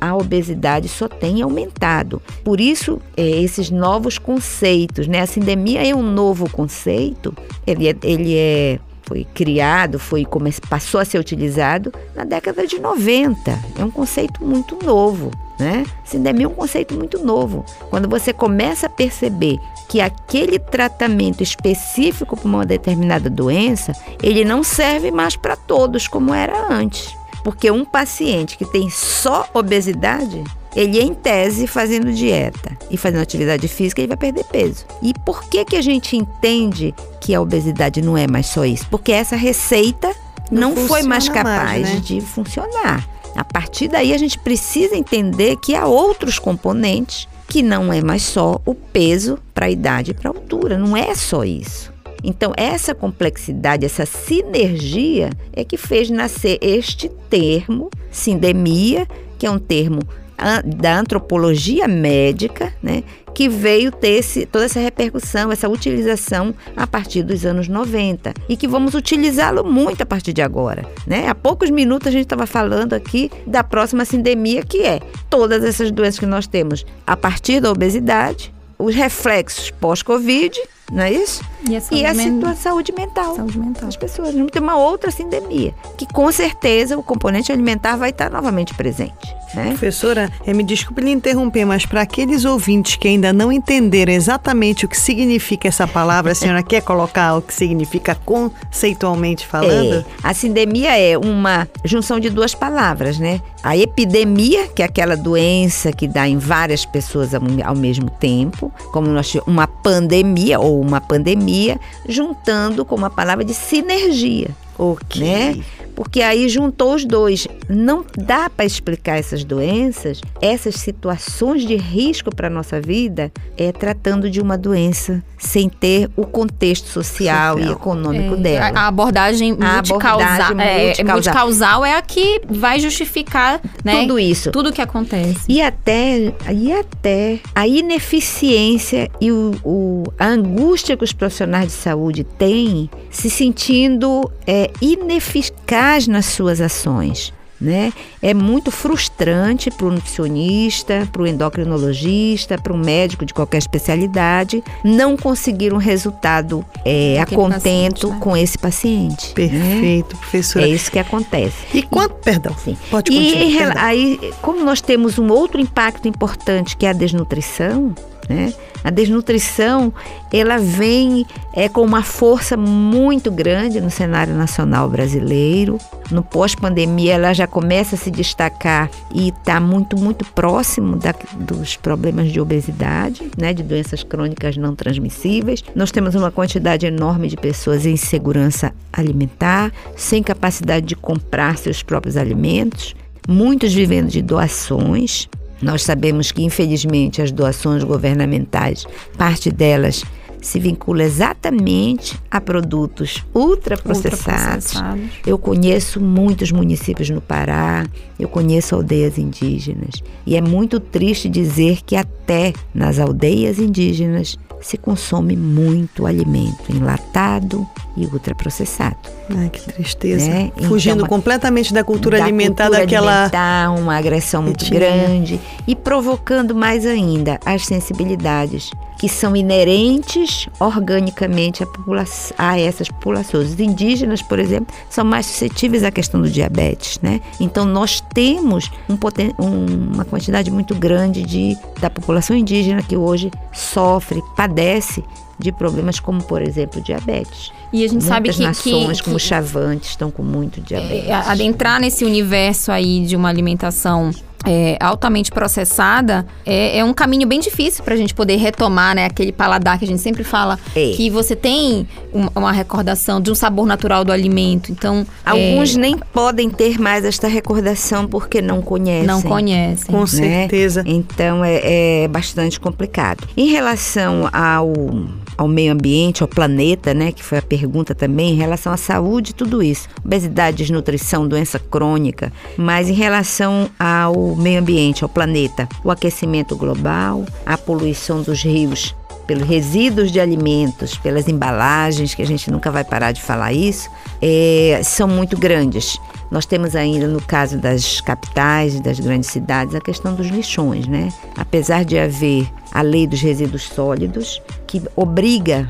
a obesidade só tem aumentado. Por isso, é, esses novos conceitos, né? A sindemia é um novo conceito, ele é, ele é foi criado, foi passou a ser utilizado na década de 90. É um conceito muito novo, né? Sindemia é um conceito muito novo. Quando você começa a perceber que aquele tratamento específico para uma determinada doença, ele não serve mais para todos como era antes. Porque um paciente que tem só obesidade, ele em tese fazendo dieta e fazendo atividade física, ele vai perder peso. E por que que a gente entende que a obesidade não é mais só isso? Porque essa receita Não não, foi mais funciona mais, capaz né? de funcionar. A partir daí a gente precisa entender que há outros componentes que não é mais só o peso para a idade e para a altura, não é só isso. Então, essa complexidade, essa sinergia é que fez nascer este termo, sindemia, que é um termo a- da antropologia médica, né, que veio ter esse- toda essa repercussão, essa utilização a partir dos anos 90 e que vamos utilizá-lo muito a partir de agora. Né? Há poucos minutos a gente estava falando aqui da próxima sindemia, que é todas essas doenças que nós temos a partir da obesidade, os reflexos pós-Covid, não é isso? E a saúde, E a men- saúde mental saúde mental. das pessoas. Vamos ter uma outra sindemia, que com certeza o componente alimentar vai estar novamente presente. Né? Professora, eh, me desculpe lhe interromper, mas para aqueles ouvintes que ainda não entenderam exatamente o que significa essa palavra, a senhora quer colocar o que significa conceitualmente falando? É, a sindemia é uma junção de duas palavras, né? A epidemia, que é aquela doença que dá em várias pessoas ao, mesmo tempo, como nós uma pandemia ou uma pandemia, juntando com uma palavra de sinergia. Ok. Né? Porque aí juntou os dois. Não dá para explicar essas doenças, essas situações de risco para a nossa vida, é tratando de uma doença sem ter o contexto social, e Social. econômico É, dela. A a abordagem A multicausal, abordagem é, é, multicausal. multicausal é a que vai justificar né, Tudo isso. tudo que acontece. E até, e até a ineficiência e o, o- a angústia que os profissionais de saúde têm se sentindo é, ineficaz nas suas ações. Né? É muito frustrante para o nutricionista, para o endocrinologista, para o médico de qualquer especialidade não conseguir um resultado é, a contento né? com esse paciente. né? Perfeito, professora. É isso que acontece. E quanto, perdão, Sim. pode e continuar. rela- perdão. aí, como nós temos um outro impacto importante que é a desnutrição, né? A desnutrição, ela vem é, com uma força muito grande no cenário nacional brasileiro. No pós-pandemia, ela já começa a se destacar e está muito, muito próximo da- dos problemas de obesidade, né? De doenças crônicas não transmissíveis. Nós temos uma quantidade enorme de pessoas em insegurança alimentar, sem capacidade de comprar seus próprios alimentos muitos vivendo de doações. Nós sabemos que, infelizmente, as doações governamentais, parte delas se vincula exatamente a produtos ultraprocessados. Ultraprocessados. Eu conheço muitos municípios no Pará, eu conheço aldeias indígenas. E é muito triste dizer que até nas aldeias indígenas se consome muito alimento enlatado e ultraprocessado. Ai, que tristeza. né? Fugindo Então, completamente da cultura da alimentar cultura daquela. alimentar, uma agressão muito grande e provocando mais ainda as sensibilidades que são inerentes organicamente popula- a essas populações. Os indígenas, por exemplo, são mais suscetíveis à questão do diabetes, né? Então nós temos um- uma quantidade muito grande de, da população indígena que hoje sofre, padece de problemas como, por exemplo, diabetes. E a gente sabe Muitas que, nações, que, como que Chavantes, estão com muito diabetes. é, adentrar nesse universo aí de uma alimentação é, altamente processada é, é um caminho bem difícil para a gente poder retomar, né? Aquele paladar que a gente sempre fala É. que você tem um- uma recordação de um sabor natural do alimento. Então, Alguns é, nem podem ter mais esta recordação porque não conhecem. não conhecem. Com né? certeza. Então é, é bastante complicado. Em relação ao, ao meio ambiente, ao planeta, né, que foi a pergunta também, em relação à saúde, tudo isso, obesidade, desnutrição, doença crônica, mas em relação ao meio ambiente, ao planeta, o aquecimento global, a poluição dos rios pelos resíduos de alimentos, pelas embalagens, que a gente nunca vai parar de falar isso, é, são muito grandes. Nós temos ainda, no caso das capitais e das grandes cidades, a questão dos lixões, né? Apesar de haver a lei dos resíduos sólidos, que obriga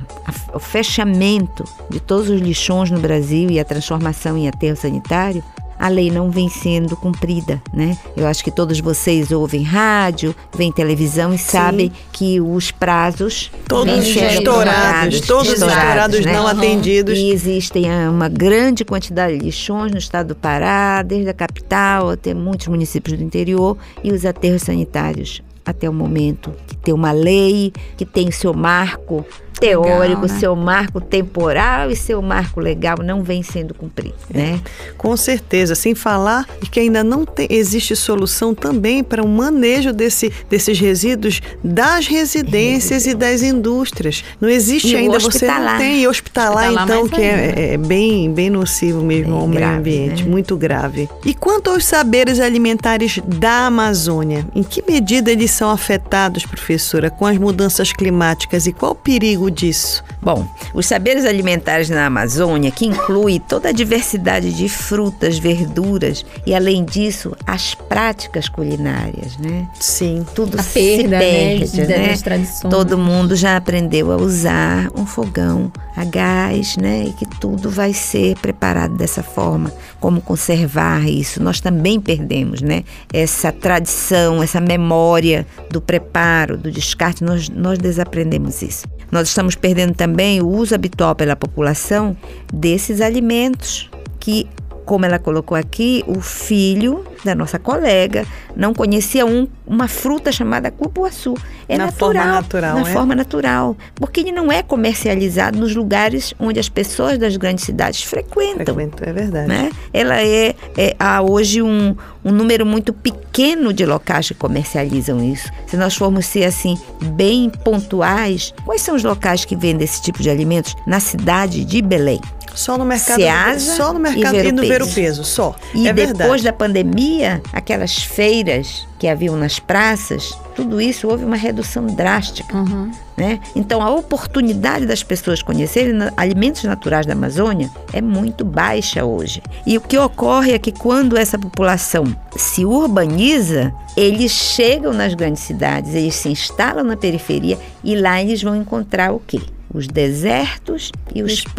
o fechamento de todos os lixões no Brasil e a transformação em aterro sanitário, a lei não vem sendo cumprida, né? Eu acho que todos vocês ouvem rádio, veem televisão e sabem que os prazos Todos estourados, todos estourados, né? não Aham. atendidos. E existem ah, uma grande quantidade de lixões no estado do Pará, desde a capital até muitos municípios do interior, e os aterros sanitários até o momento que tem uma lei, que tem seu marco teórico, Legal, né? seu marco temporal e seu marco legal não vem sendo cumprido, né? Com certeza, sem falar que ainda não tem- existe solução também para o manejo desse, desses resíduos das residências e das indústrias. Não existe E ainda, você não tem. Hospitalar, Hospitalar então, que ainda. é, é bem, bem nocivo mesmo ao meio grave, ambiente, né? muito grave. E quanto aos saberes alimentares da Amazônia, em que medida eles são afetados, professora, com as mudanças climáticas e qual o perigo disso? Bom, os saberes alimentares na Amazônia, que inclui toda a diversidade de frutas, verduras e, além disso, as práticas culinárias, né? Sim. Tudo A se perda, né, perde, de- né? das tradições. Todo mundo já aprendeu a usar um fogão a gás, né? E que tudo vai ser preparado dessa forma. Como conservar isso? Nós também perdemos, né? Essa tradição, essa memória do preparo, do descarte, nós, nós desaprendemos isso. Nós estamos perdendo também o uso habitual pela população desses alimentos que como ela colocou aqui, o filho da nossa colega não conhecia um- uma fruta chamada cupuaçu. É Na natural. forma natural, Na é? forma natural. Porque ele não é comercializado nos lugares onde as pessoas das grandes cidades frequentam. Frequento, é verdade. Né? Ela é, é- há hoje um, um número muito pequeno de locais que comercializam isso. Se nós formos ser assim bem pontuais, quais são os locais que vendem esse tipo de alimentos na cidade de Belém? Só no mercado, Ceasa só no e mercado e, no Ver-o-Peso. ver o peso, só. E é depois verdade. da pandemia, aquelas feiras que haviam nas praças, tudo isso houve uma redução drástica. Uhum. Né? Então, a oportunidade das pessoas conhecerem alimentos naturais da Amazônia é muito baixa hoje. E o que ocorre é que quando essa população se urbaniza, eles chegam nas grandes cidades, eles se instalam na periferia e lá eles vão encontrar o quê? Os desertos e os, Os pântanos.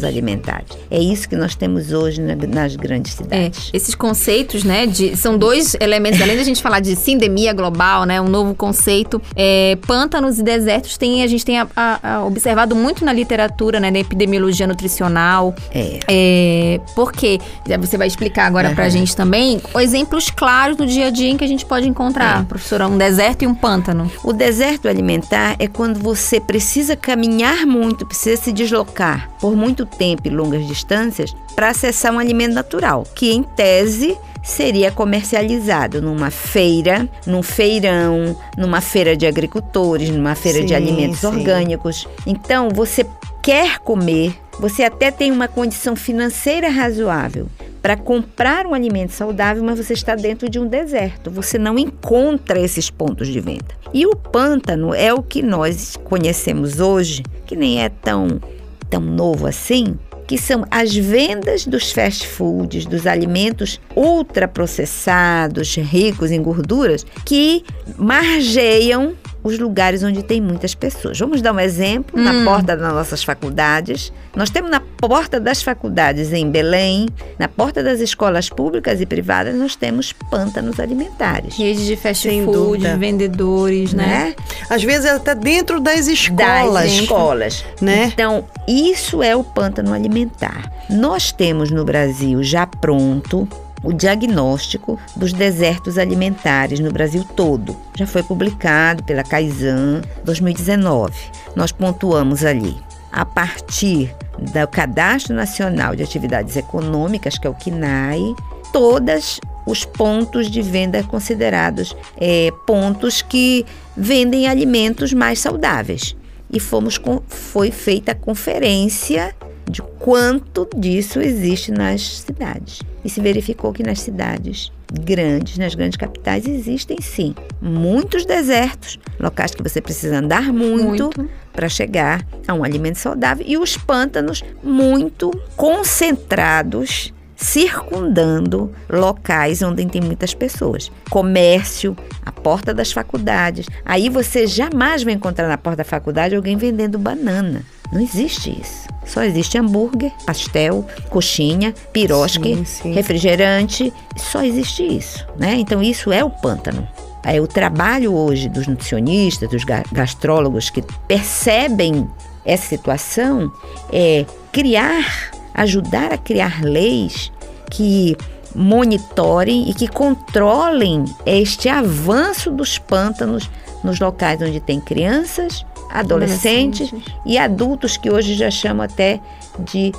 pântanos. alimentares. É isso que nós temos hoje na- nas grandes É, cidades. esses conceitos, né, de, são dois elementos, além da gente falar de sindemia global, né, um novo conceito, é, pântanos e desertos tem, a gente tem a- a- a observado muito na literatura, né, na epidemiologia nutricional, É. é, porque, você vai explicar agora pra Aham. gente também, exemplos claros do dia a dia em que a gente pode encontrar, É. professora, um deserto e um pântano. O deserto alimentar é quando você precisa caminhar muito, precisa se deslocar por muito tempo e longas distâncias para acessar um alimento natural, que em tese seria comercializado numa feira, num feirão, numa feira de agricultores, numa feira de Sim, alimentos sim. orgânicos. Então, você quer comer, você até tem uma condição financeira razoável para comprar um alimento saudável, mas você está dentro de um deserto. Você não encontra esses pontos de venda. E o pântano é o que nós conhecemos hoje, que nem é tão, tão novo assim, que são as vendas dos fast foods, dos alimentos ultraprocessados, ricos em gorduras, que margeiam os lugares onde tem muitas pessoas. Vamos dar um exemplo na porta das nossas faculdades. Nós temos na porta das faculdades em Belém, na porta das escolas públicas e privadas, nós temos pântanos alimentares. Redes de fast Sem food, dúvida. vendedores, né? Né? Às vezes é até dentro das Das escolas. escolas. né? Então, isso é o pântano alimentar. Nós temos no Brasil já pronto o diagnóstico dos desertos alimentares no Brasil todo. Já foi publicado pela Kaizen 2019. Nós pontuamos ali a partir do Cadastro Nacional de Atividades Econômicas, que é o CNAE, todas os pontos de venda considerados eh, pontos que vendem alimentos mais saudáveis. E fomos com, foi feita a conferência de quanto disso existe nas cidades. E se verificou que nas cidades grandes, nas grandes capitais, existem sim muitos desertos, locais que você precisa andar muito, Muito. para chegar a um alimento saudável e os pântanos muito concentrados circundando locais onde tem muitas pessoas. Comércio, a porta das faculdades. Aí você jamais vai encontrar na porta da faculdade alguém vendendo banana. Não existe isso. Só existe hambúrguer, pastel, coxinha, pirosque, Sim, sim. refrigerante. Só existe isso, né? Então isso é o pântano. É o trabalho hoje dos nutricionistas, dos ga- gastrólogos que percebem essa situação é criar, ajudar a criar leis que monitorem e que controlem este avanço dos pântanos nos locais onde tem crianças, adolescentes, Adolescentes. e adultos que hoje já chamam até de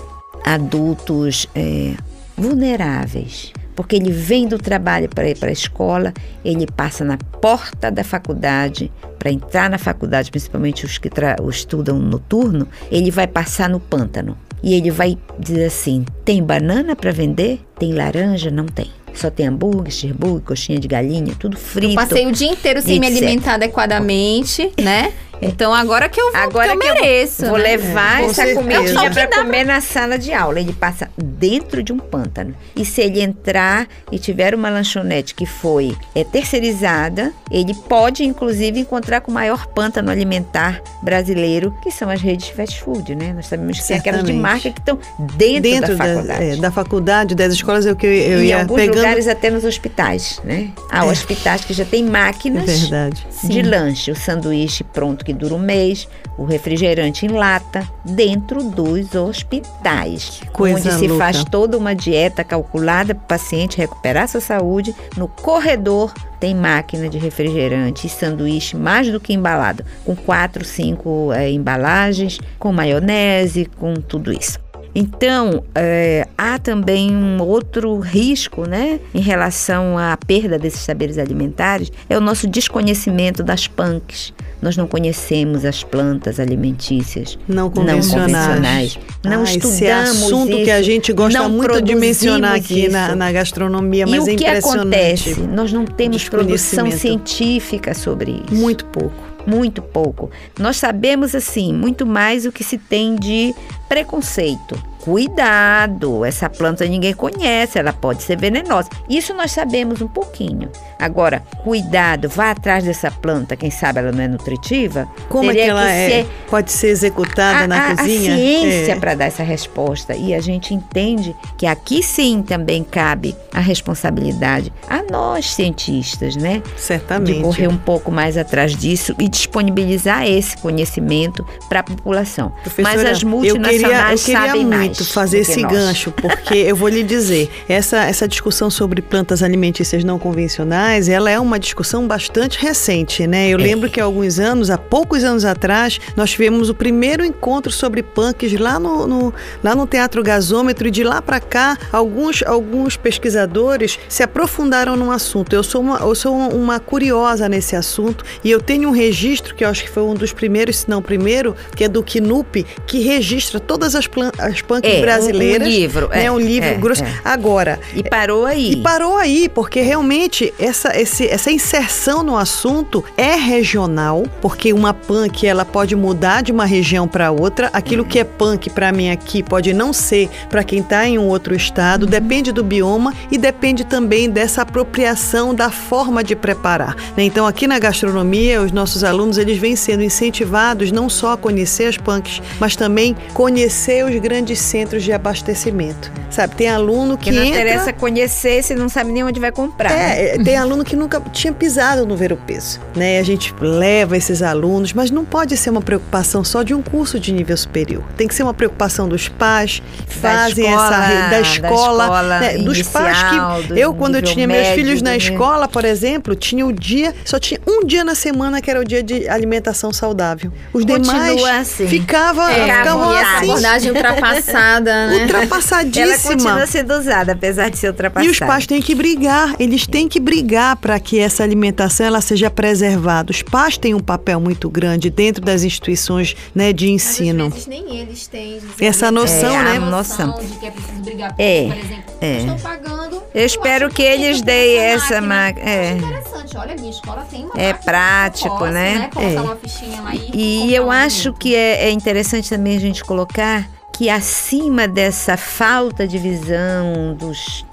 adultos é, vulneráveis. Porque ele vem do trabalho para ir para a escola, ele passa na porta da faculdade, para entrar na faculdade, principalmente os que os estudam noturno, ele vai passar no pântano. E ele vai dizer assim: tem banana para vender? Tem laranja? Não tem. Só tem hambúrguer, cheeseburger, coxinha de galinha, tudo frito. Passei o dia inteiro sem me etc. alimentar adequadamente, né? Então agora que eu vou, Agora que eu mereço. vou né? levar Com essa certeza. comidinha É o que para comer na sala de aula. Ele passa dentro de um pântano. E se ele entrar e tiver uma lanchonete que foi é, terceirizada, ele pode, inclusive, encontrar com o maior pântano alimentar brasileiro, que são as redes de fast food, né? Nós sabemos que tem aquelas de Certamente. marca que estão dentro, Dentro da da, faculdade. é, da faculdade, das escolas, é o que eu, eu e em ia alguns pegando. lugares até nos hospitais, né? Há É. hospitais que já tem É máquinas verdade. de lanche, o sanduíche pronto que dura um mês, o refrigerante em lata, dentro dos hospitais. coisa onde se louca. faz toda uma dieta calculada para o paciente recuperar sua saúde. No corredor tem máquina de refrigerante e sanduíche mais do que embalado, com quatro, cinco eh, embalagens, com maionese, com tudo isso. Então, eh, há também um outro risco, né, em relação à perda desses saberes alimentares, é o nosso desconhecimento das punks. Nós não conhecemos as plantas alimentícias Não não convencionais. convencionais. Não Ah, esse estudamos assunto isso, que a gente gosta muito de mencionar aqui na, na gastronomia, E mas o é que impressionante. acontece? Nós não temos produção científica sobre isso. Muito pouco. Muito pouco. Nós sabemos, assim, muito mais o que se tem de preconceito. Cuidado, essa planta ninguém conhece, ela pode ser venenosa. Isso nós sabemos um pouquinho. Agora, cuidado, vá atrás dessa planta, quem sabe ela não é nutritiva. Como é que Teria ela é, ser pode ser executada a, na a- cozinha? A ciência É. para dar essa resposta. E a gente entende que aqui sim também cabe a responsabilidade a nós cientistas, né? Certamente. De correr um pouco mais atrás disso e disponibilizar esse conhecimento para a população. Mas as multinacionais queria, eu queria muito fazer esse nós. gancho, porque eu vou lhe dizer, essa, essa discussão sobre plantas alimentícias não convencionais, ela é uma discussão bastante recente, né? Eu É. lembro que há alguns anos, há poucos anos atrás, nós tivemos o primeiro encontro sobre punks lá no, no- lá no Teatro Gasômetro e de lá para cá, alguns, alguns pesquisadores se aprofundaram no assunto. Eu sou, uma, eu sou uma curiosa nesse assunto e eu tenho um registro que eu acho que foi um dos primeiros, se não o primeiro, que é do KNUP, que registra todas as, plan- as punks É, um- brasileiras. um livro, né? é, um livro é, grosso. é. Agora, E parou aí. e parou aí, porque realmente essa, esse- essa inserção no assunto é regional, porque uma punk ela pode mudar de uma região para outra. Aquilo que é punk para mim aqui pode não ser para quem está em um outro estado. Depende do bioma e depende também dessa apropriação da forma de preparar. né? Então aqui na gastronomia os nossos alunos eles vêm sendo incentivados não só a conhecer as punks, mas também conhecer os grandes centros de abastecimento. Sabe, tem aluno que Que não entra... interessa conhecer se não sabe nem onde vai comprar. É, é, tem aluno que nunca tinha pisado no ver o peso, né? A gente leva esses alunos, mas não pode ser uma preocupação só de um curso de nível superior. Tem que ser uma preocupação dos pais que Da fazem escola, essa rede, da da escola, escola né? dos pais inicial, que eu quando eu tinha meus médio, filhos na do- escola, por exemplo, tinha o dia, só tinha um dia na semana que era o dia de alimentação saudável. Os Continua demais assim. ficava, É, ficavam e assim, abordagem ultrapassada, né? Ela ultrapassadíssima. continua sendo usada, apesar de ser ultrapassada. E os pais têm que brigar, eles têm que brigar para que essa alimentação ela seja preservada. Os pais têm um papel muito grande dentro das instituições né, de ensino. Às vezes nem eles têm Essa noção, É, né? a noção. de que é preciso brigar É, por exemplo. É. Estão pagando. Eu espero acho que eles deem essa máquina. é. Interessante. Olha, minha escola tem uma É prático, posso, né? Colocar É. e. E eu acho que é, é interessante também a gente colocar que acima dessa falta de visão dos,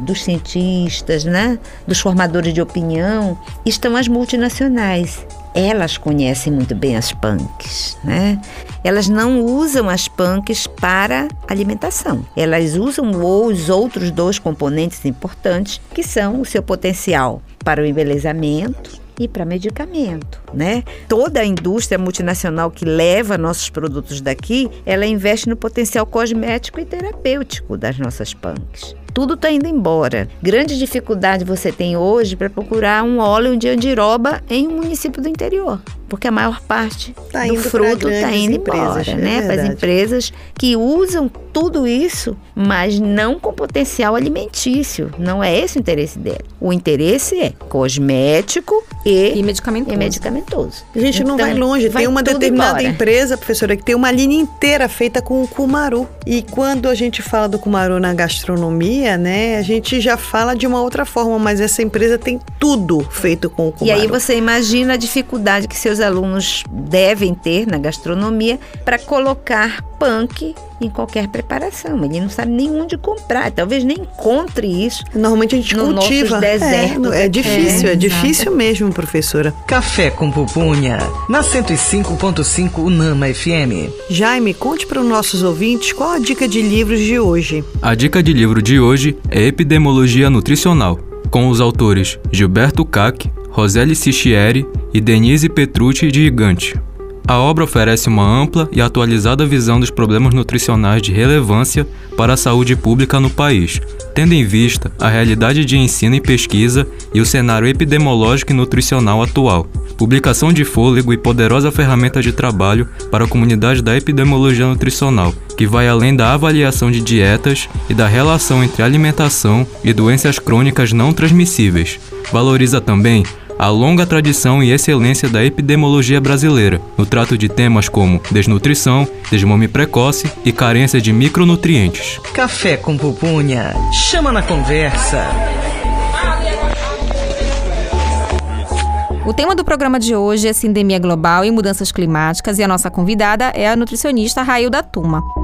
dos cientistas, né, dos formadores de opinião, estão as multinacionais. Elas conhecem muito bem as punks, né? Elas não usam as punks para alimentação. Elas usam os outros dois componentes importantes, que são o seu potencial para o embelezamento e para medicamento, né? Toda a indústria multinacional que leva nossos produtos daqui, ela investe no potencial cosmético e terapêutico das nossas punks. tudo está indo embora. Grande dificuldade você tem hoje para procurar um óleo de andiroba em um município do interior porque a maior parte Tá do fruto está indo empresas, embora, é né? Para as empresas que usam tudo isso, mas não com potencial alimentício. Não é esse o interesse dela. O interesse é cosmético e, E medicamentoso. e medicamentoso. A gente não Então, vai longe. vai tem uma determinada embora. empresa, professora, que tem uma linha inteira feita com o cumaru. E quando a gente fala do cumaru na gastronomia, né, a gente já fala de uma outra forma, mas essa empresa tem tudo feito com o E cumaru. aí você imagina a dificuldade que seus alunos devem ter na gastronomia para colocar punk em qualquer preparação. Ele não sabe nem onde comprar, talvez nem encontre isso. Normalmente a gente no cultiva. desertos. É, é difícil, é, É, difícil mesmo, professora. Café com pupunha, na 105.5 Unama FM. Jaime, conte para os nossos ouvintes qual a dica de livros de hoje. A dica de livro de hoje é Epidemiologia Nutricional, com os autores Gilberto Cac, Roseli Sichieri e Denise Petrucci de Gigante. A obra oferece uma ampla e atualizada visão dos problemas nutricionais de relevância para a saúde pública no país, tendo em vista a realidade de ensino e pesquisa e o cenário epidemiológico e nutricional atual. Publicação de fôlego e poderosa ferramenta de trabalho para a comunidade da epidemiologia nutricional, que vai além da avaliação de dietas e da relação entre alimentação e doenças crônicas não transmissíveis. Valoriza também a longa tradição e excelência da epidemiologia brasileira, no trato de temas como desnutrição, desmame precoce e carência de micronutrientes. Café com pupunha, chama na conversa. O tema do programa de hoje é Sindemia Global e Mudanças Climáticas e a nossa convidada é a nutricionista Railda Tuma.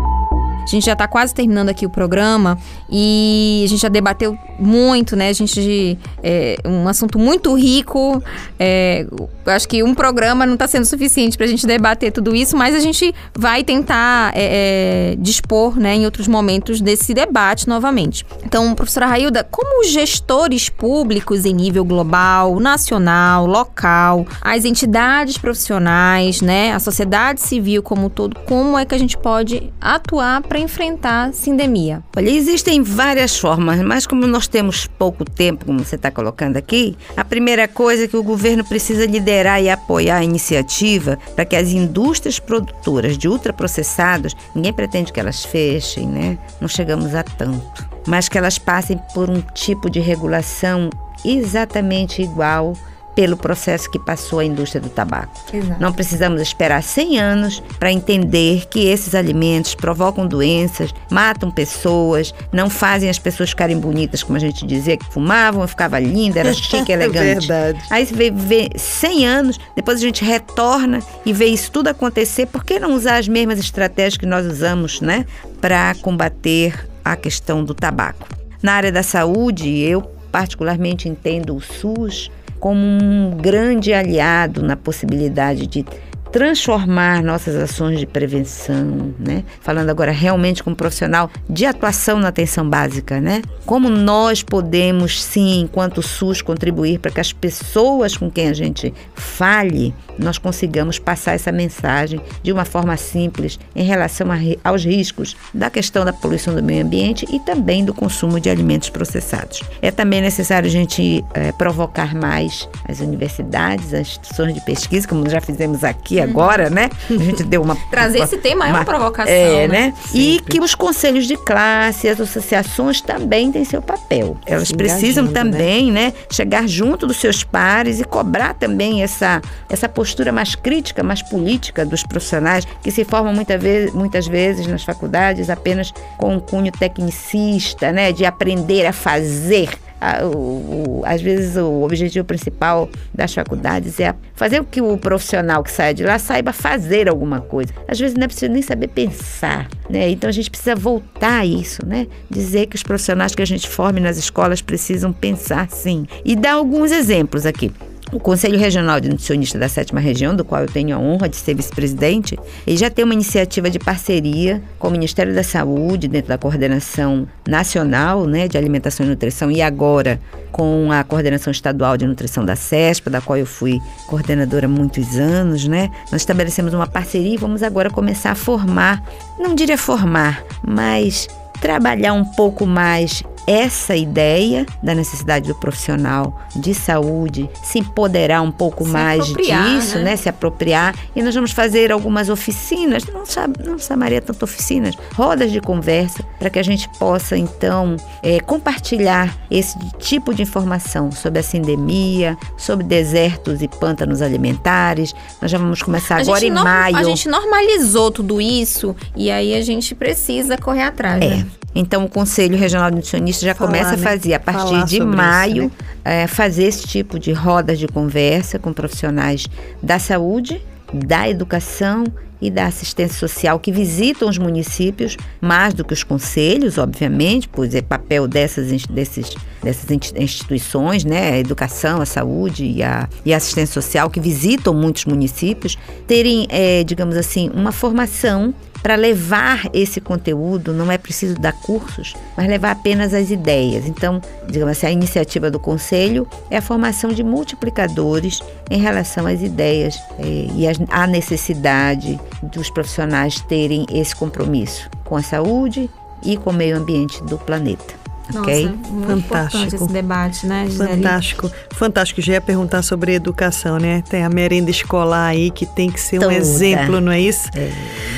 A gente já está quase terminando aqui o programa e a gente já debateu muito, né? A gente é um assunto muito rico. É, acho que um programa não está sendo suficiente para a gente debater tudo isso, mas a gente vai tentar é, é, dispor, né, em outros momentos desse debate novamente. Então, professora Railda, como gestores públicos em nível global, nacional, local, as entidades profissionais, né, a sociedade civil como um todo, como é que a gente pode atuar para enfrentar a sindemia? Olha, existem várias formas, mas como nós temos pouco tempo, como você está colocando aqui, a primeira coisa é que o governo precisa liderar e apoiar a iniciativa para que as indústrias produtoras de ultraprocessados, ninguém pretende que elas fechem, né? Não chegamos a tanto, mas que elas passem por um tipo de regulação exatamente igual pelo processo que passou a indústria do tabaco. Exato. Não precisamos esperar 100 anos para entender que esses alimentos provocam doenças, matam pessoas, não fazem as pessoas ficarem bonitas, como a gente dizia, que fumavam, ficava linda, era chique, elegante. Verdade. Aí você vê, vê 100 anos, depois a gente retorna e vê isso tudo acontecer. Por que não usar as mesmas estratégias que nós usamos, né, para combater a questão do tabaco? Na área da saúde, eu particularmente entendo o SUS como um grande aliado na possibilidade de transformar nossas ações de prevenção, né? Falando agora realmente como profissional de atuação na atenção básica, né? Como nós podemos sim, enquanto SUS, contribuir para que as pessoas com quem a gente fale, nós consigamos passar essa mensagem de uma forma simples em relação a, aos riscos da questão da poluição do meio ambiente e também do consumo de alimentos processados. É também necessário a gente é, provocar mais as universidades, as instituições de pesquisa, como já fizemos aqui agora, né? A gente deu uma. Trazer uma, esse tema é uma provocação. É, né? né? E que os conselhos de classe, as associações também têm seu papel. Elas Se precisam engajando, também, né? chegar junto dos seus pares e cobrar também essa, essa postura mais crítica, mais política dos profissionais que se formam muita vez, muitas vezes nas faculdades apenas com um cunho tecnicista, né? De aprender a fazer. A- o- o- às vezes o objetivo principal das faculdades é fazer com que o profissional que saia de lá saiba fazer alguma coisa. Às vezes não é preciso nem saber pensar, né? Então a gente precisa voltar a isso, né? Dizer que os profissionais que a gente forme nas escolas precisam pensar sim. E dar alguns exemplos aqui. O Conselho Regional de Nutricionistas da Sétima Região, do qual eu tenho a honra de ser vice-presidente, ele já tem uma iniciativa de parceria com o Ministério da Saúde, dentro da coordenação nacional né, de alimentação e nutrição, e agora com a coordenação estadual de nutrição da CESPA, da qual eu fui coordenadora há muitos anos, né? Nós estabelecemos uma parceria e vamos agora começar a formar, não diria formar, mas trabalhar um pouco mais essa ideia da necessidade do profissional de saúde se empoderar um pouco Se mais disso, né? né? Se apropriar. E nós vamos fazer algumas oficinas, não, não chamaria tanto oficinas, rodas de conversa, para que a gente possa, então, eh, compartilhar esse tipo de informação sobre a sindemia, sobre desertos e pântanos alimentares. Nós já vamos começar A agora em maio. A gente normalizou tudo isso e aí a gente precisa correr atrás. É. né? Então, o Conselho Regional de Nutricionistas já Falar, começa a né? fazer, a partir Falar de maio, isso, é, fazer esse tipo de rodas de conversa com profissionais da saúde, da educação e da assistência social que visitam os municípios, mais do que os conselhos, obviamente, pois é papel dessas, desses, dessas insti- instituições, né, a educação, a saúde e a, e a assistência social que visitam muitos municípios, terem, é, digamos assim, uma formação para levar esse conteúdo, não é preciso dar cursos, mas levar apenas as ideias. Então, digamos assim, a iniciativa do Conselho é a formação de multiplicadores em relação às ideias eh, e a necessidade dos profissionais terem esse compromisso com a saúde e com o meio ambiente do planeta. Nossa, ok? muito importante Fantástico. esse debate, né, Gisele? Fantástico, fantástico. Já ia perguntar sobre educação, né? Tem a merenda escolar aí que tem que ser um Toda. exemplo, não é isso?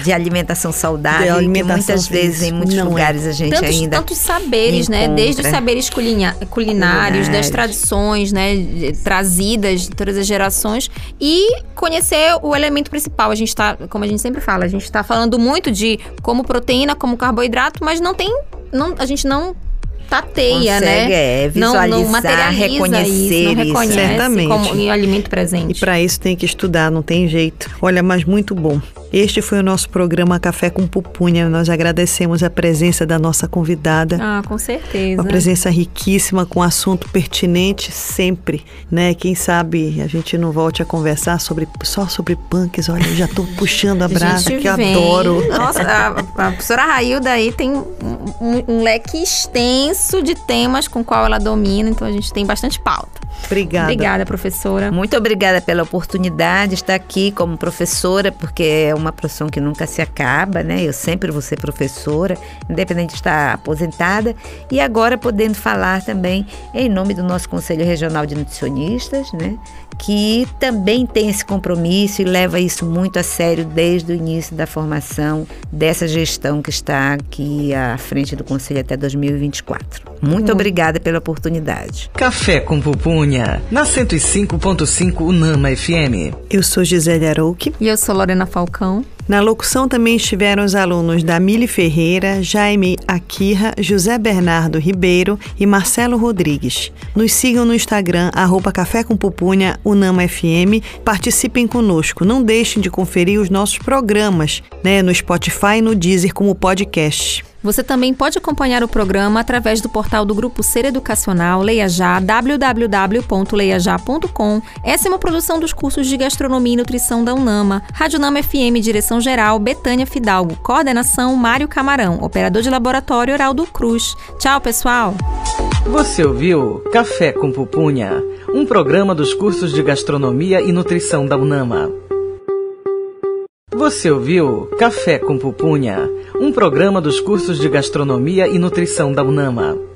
De alimentação saudável, De alimentação, que muitas vezes em muitos não é. lugares a gente tantos, ainda tantos saberes, né? encontra. Desde os saberes culiná- culinários, das Culinários. tradições, né? Trazidas de todas as gerações. E conhecer o elemento principal. A gente tá, como a gente sempre fala, a gente tá falando muito de como proteína, como carboidrato, mas não tem. Não, a gente não tateia, Consegue, né? é, não, não visualizar, materializa reconhecer isso, não isso. reconhece Certamente. como em alimento presente. E para isso tem que estudar, não tem jeito. Olha, mas muito bom. Este foi o nosso programa Café com Pupunha. Nós agradecemos a presença da nossa convidada. Ah, com certeza. Uma presença riquíssima, com assunto pertinente sempre, né? Quem sabe a gente não volte a conversar sobre só sobre punks. Olha, eu já tô puxando a brasa, que eu vem- adoro. Nossa, a, a professora Railda aí tem um, um- um leque extenso de temas com qual ela domina, então a gente tem bastante pauta. Obrigada. Obrigada, professora. Muito obrigada pela oportunidade de estar aqui como professora, porque é uma profissão que nunca se acaba, né? Eu sempre vou ser professora, independente de estar aposentada. E agora podendo falar também em nome do nosso Conselho Regional de Nutricionistas, né? Que também tem esse compromisso e leva isso muito a sério desde o início da formação dessa gestão que está aqui à frente do Conselho até 2024. Muito obrigada pela oportunidade. Café com Na 105.5 Unama FM. Eu sou Gisele Arouque. E eu sou Lorena Falcão. Na locução também estiveram os alunos da Mili Ferreira, Jaime Akira, José Bernardo Ribeiro e Marcelo Rodrigues. Nos sigam no Instagram, arroba Café com Pupunha, Unama FM. Participem conosco. Não deixem de conferir os nossos programas né, no Spotify e no Deezer como podcast. Você também pode acompanhar o programa através do portal do Grupo Ser Educacional Leia Já, www.leiajá.com. Essa é uma produção dos cursos de Gastronomia e Nutrição da Unama. Rádio Nama FM, direção geral, Betânia Fidalgo. Coordenação, Mário Camarão. Operador de laboratório, Heraldo Cruz. Tchau, pessoal! Você ouviu Café com Pupunha, um programa dos cursos de Gastronomia e Nutrição da Unama. Você ouviu Café com Pupunha, um programa dos cursos de Gastronomia e Nutrição da Unama.